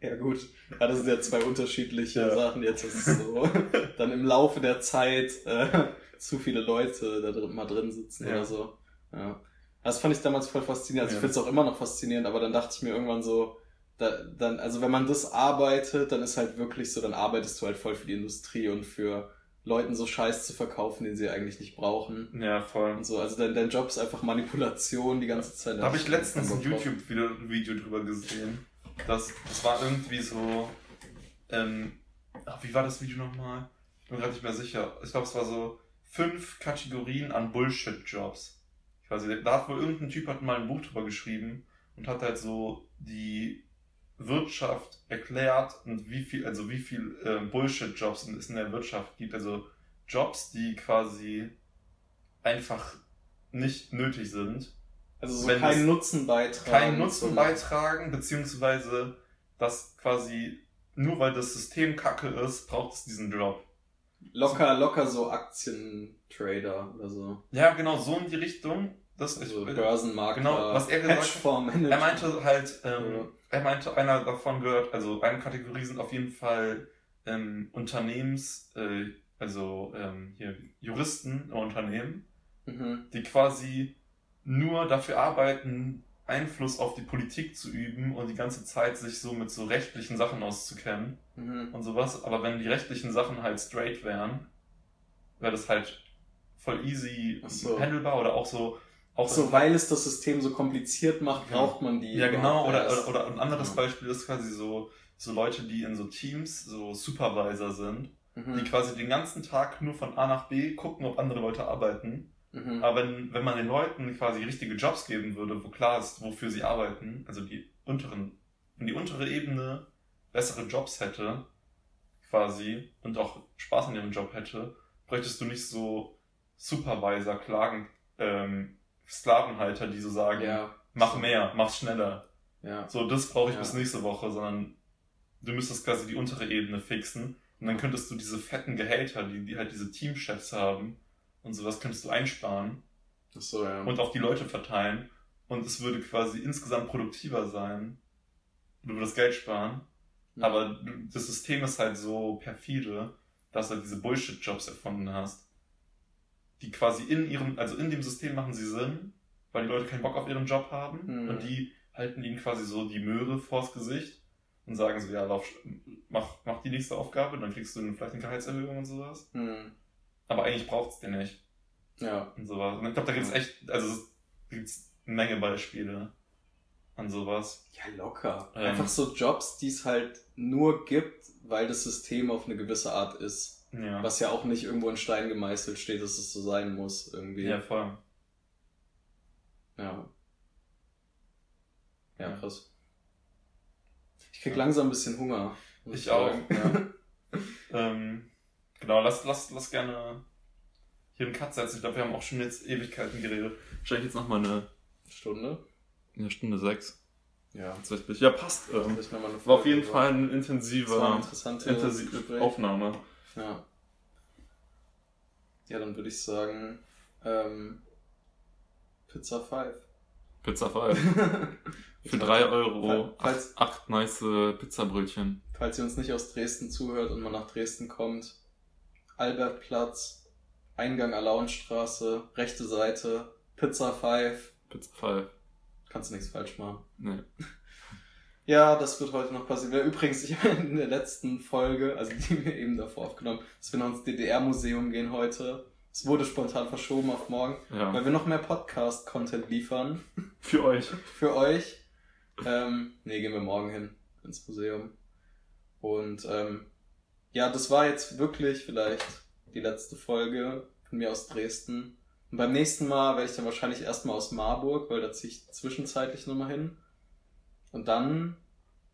[SPEAKER 2] Ja gut, ja, das sind ja zwei unterschiedliche
[SPEAKER 1] Ja.
[SPEAKER 2] Sachen. Jetzt ist es so, dann im Laufe der Zeit äh, zu viele Leute da drin, mal drin sitzen
[SPEAKER 1] Ja.
[SPEAKER 2] oder so. Ja. Das fand ich damals voll faszinierend. Also
[SPEAKER 1] Ja.
[SPEAKER 2] ich finde es auch immer noch faszinierend, aber dann dachte ich mir irgendwann so, da, dann, also wenn man das arbeitet, dann ist halt wirklich so, dann arbeitest du halt voll für die Industrie und für Leuten so Scheiß zu verkaufen, den sie eigentlich nicht brauchen.
[SPEAKER 1] Ja, voll.
[SPEAKER 2] Und so, also dein, dein Job ist einfach Manipulation die ganze Zeit.
[SPEAKER 1] Da habe ich letztens ein. YouTube-Video drüber gesehen. Das, das war irgendwie so. Ähm, ach, wie war das Video nochmal? Ich bin gerade nicht mehr sicher. Ich glaube, es war so fünf Kategorien an Bullshit-Jobs. Ich weiß nicht, da hat wohl irgendein Typ hat mal ein Buch drüber geschrieben und hat halt so die Wirtschaft erklärt und wie viel, also wie viel äh, Bullshit-Jobs es in der Wirtschaft gibt. Also Jobs, die quasi einfach nicht nötig sind
[SPEAKER 2] Also so keinen Nutzen beitragen.
[SPEAKER 1] keinen Nutzen beitragen, beziehungsweise dass quasi nur weil das System kacke ist, braucht es diesen Job.
[SPEAKER 2] Locker, locker so Aktientrader oder so.
[SPEAKER 1] Ja, genau, so in die Richtung. Das
[SPEAKER 2] Also
[SPEAKER 1] ich,
[SPEAKER 2] Börsenmakler,
[SPEAKER 1] Genau, was er gesagt hat, er meinte halt, ähm,
[SPEAKER 2] Ja.
[SPEAKER 1] er meinte, einer davon gehört, also eine Kategorie sind auf jeden Fall ähm, Unternehmens, äh, also ähm, hier Juristen im Unternehmen,
[SPEAKER 2] Mhm.
[SPEAKER 1] die quasi nur dafür arbeiten, Einfluss auf die Politik zu üben und die ganze Zeit sich so mit so rechtlichen Sachen auszukennen
[SPEAKER 2] Mhm.
[SPEAKER 1] und sowas. Aber wenn die rechtlichen Sachen halt straight wären, wäre das halt voll easy
[SPEAKER 2] so.
[SPEAKER 1] handelbar oder auch so. Auch
[SPEAKER 2] So, weil es das System so kompliziert macht,
[SPEAKER 1] Ja.
[SPEAKER 2] braucht man die.
[SPEAKER 1] ja, genau. Oder, oder, oder ein anderes
[SPEAKER 2] Ja.
[SPEAKER 1] Beispiel ist quasi so, so Leute, die in so Teams so Supervisor sind
[SPEAKER 2] Mhm.
[SPEAKER 1] die quasi den ganzen Tag nur von A nach B gucken, ob andere Leute arbeiten.
[SPEAKER 2] Mhm.
[SPEAKER 1] Aber wenn, wenn man den Leuten quasi richtige Jobs geben würde, wo klar ist, wofür sie arbeiten, also die unteren, wenn die untere Ebene bessere Jobs hätte, quasi, und auch Spaß an ihrem Job hätte, bräuchtest du nicht so Supervisor, Klagen, ähm, Sklavenhalter, die so sagen,
[SPEAKER 2] Ja,
[SPEAKER 1] mach mehr, mach schneller.
[SPEAKER 2] ja.
[SPEAKER 1] So, das brauche ich
[SPEAKER 2] Ja.
[SPEAKER 1] bis nächste Woche, sondern du müsstest quasi die untere Ebene fixen. Und dann könntest du diese fetten Gehälter, die, die halt diese Teamchefs haben und sowas, könntest du einsparen
[SPEAKER 2] Ach so, ja.
[SPEAKER 1] und auf die Leute verteilen. Und es würde quasi insgesamt produktiver sein. Du würdest Geld sparen.
[SPEAKER 2] Ja.
[SPEAKER 1] Aber das System ist halt so perfide, dass du halt diese Bullshit-Jobs erfunden hast. Die quasi in ihrem, also in dem System machen sie Sinn, weil die Leute keinen Bock auf ihren Job haben.
[SPEAKER 2] Mhm.
[SPEAKER 1] Und die halten ihnen quasi so die Möhre vors Gesicht und sagen so, ja, lauf, mach, mach die nächste Aufgabe, dann kriegst du vielleicht eine Gehaltserhöhung und sowas.
[SPEAKER 2] Hm.
[SPEAKER 1] Aber eigentlich braucht's den nicht
[SPEAKER 2] Ja.
[SPEAKER 1] und sowas. Und ich glaube, da gibt's echt, also es gibt's eine Menge Beispiele an sowas.
[SPEAKER 2] Ja, locker.
[SPEAKER 1] Ähm.
[SPEAKER 2] Einfach so Jobs, die es halt nur gibt, weil das System auf eine gewisse Art ist.
[SPEAKER 1] Ja.
[SPEAKER 2] Was ja auch nicht irgendwo in Stein gemeißelt steht, dass es so sein muss, irgendwie.
[SPEAKER 1] Ja, voll.
[SPEAKER 2] Ja. Ja,
[SPEAKER 1] Ja.
[SPEAKER 2] krass. Ich krieg
[SPEAKER 1] Ja.
[SPEAKER 2] langsam ein bisschen Hunger. muss
[SPEAKER 1] Ich auch,
[SPEAKER 2] sagen. <laughs>
[SPEAKER 1] Ähm, genau, lass, lass, lass gerne hier einen Cut setzen. Ich glaube, wir haben auch schon jetzt Ewigkeiten geredet. Wahrscheinlich jetzt nochmal eine,
[SPEAKER 2] Stunde?
[SPEAKER 1] eine Stunde sechs.
[SPEAKER 2] Ja.
[SPEAKER 1] Tatsächlich. Ja, passt. Ähm,
[SPEAKER 2] Das war, mal eine
[SPEAKER 1] war auf jeden. Fall eine intensive,
[SPEAKER 2] interessantes
[SPEAKER 1] intensive
[SPEAKER 2] Gespräch.
[SPEAKER 1] Aufnahme.
[SPEAKER 2] Ja. Ja, dann würde ich sagen, ähm, Pizza 5.
[SPEAKER 1] Pizza 5. <laughs> Für 3 Euro.
[SPEAKER 2] Falls-
[SPEAKER 1] 8 nice Pizzabrötchen.
[SPEAKER 2] Falls ihr uns nicht aus Dresden zuhört und mal nach Dresden kommt, Albertplatz, Eingang Alaunstraße, rechte Seite, Pizza 5.
[SPEAKER 1] Pizza 5.
[SPEAKER 2] Kannst du nichts falsch machen.
[SPEAKER 1] Nee. <laughs>
[SPEAKER 2] Ja, das wird heute noch passieren. Übrigens, ich habe in der letzten Folge, also die wir eben davor aufgenommen, dass wir noch ins DDR-Museum gehen heute. Es wurde spontan verschoben auf morgen,
[SPEAKER 1] Ja.
[SPEAKER 2] weil wir noch mehr Podcast-Content liefern <laughs>
[SPEAKER 1] Für euch.
[SPEAKER 2] für euch. Ähm, nee, gehen wir morgen hin ins Museum. Und ähm, ja, das war jetzt wirklich vielleicht die letzte Folge von mir aus Dresden. Und beim nächsten Mal werde ich dann wahrscheinlich erstmal aus Marburg, weil da ziehe ich zwischenzeitlich nochmal hin. Und dann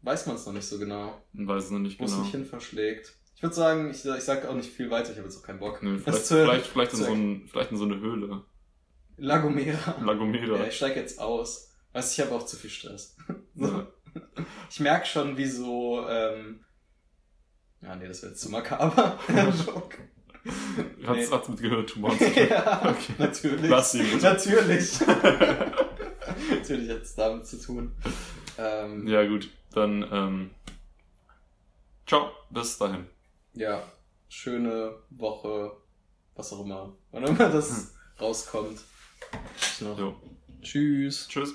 [SPEAKER 2] weiß man es noch nicht so genau,
[SPEAKER 1] Ich weiß es noch nicht
[SPEAKER 2] wo es
[SPEAKER 1] genau.
[SPEAKER 2] mich hin verschlägt. Ich würde sagen, ich, ich sage auch nicht viel weiter, ich habe jetzt auch keinen Bock.
[SPEAKER 1] Nee, vielleicht,
[SPEAKER 2] zu-
[SPEAKER 1] vielleicht, vielleicht, in so ein, vielleicht in so eine Höhle.
[SPEAKER 2] Lagomera.
[SPEAKER 1] Lagomera.
[SPEAKER 2] Ja, ich steige jetzt aus. Weißt du, ich habe auch zu viel Stress. So.
[SPEAKER 1] Ja. <laughs>
[SPEAKER 2] Ich merke schon, wie so, ähm, ja, nee, das wäre jetzt zu makaber. <laughs> <laughs> Joke.
[SPEAKER 1] Hat's,
[SPEAKER 2] Nee.
[SPEAKER 1] hat's mit gehört, du Mann.
[SPEAKER 2] ja,
[SPEAKER 1] Okay.
[SPEAKER 2] natürlich.
[SPEAKER 1] Lass ihn bitte.
[SPEAKER 2] Natürlich. <laughs> natürlich hat es damit zu tun. Ähm, ja.
[SPEAKER 1] ja, gut. Dann, ähm, ciao. Bis dahin.
[SPEAKER 2] schöne Woche, was auch immer. Wann immer das rauskommt. Noch. Tschüss.
[SPEAKER 1] Tschüss.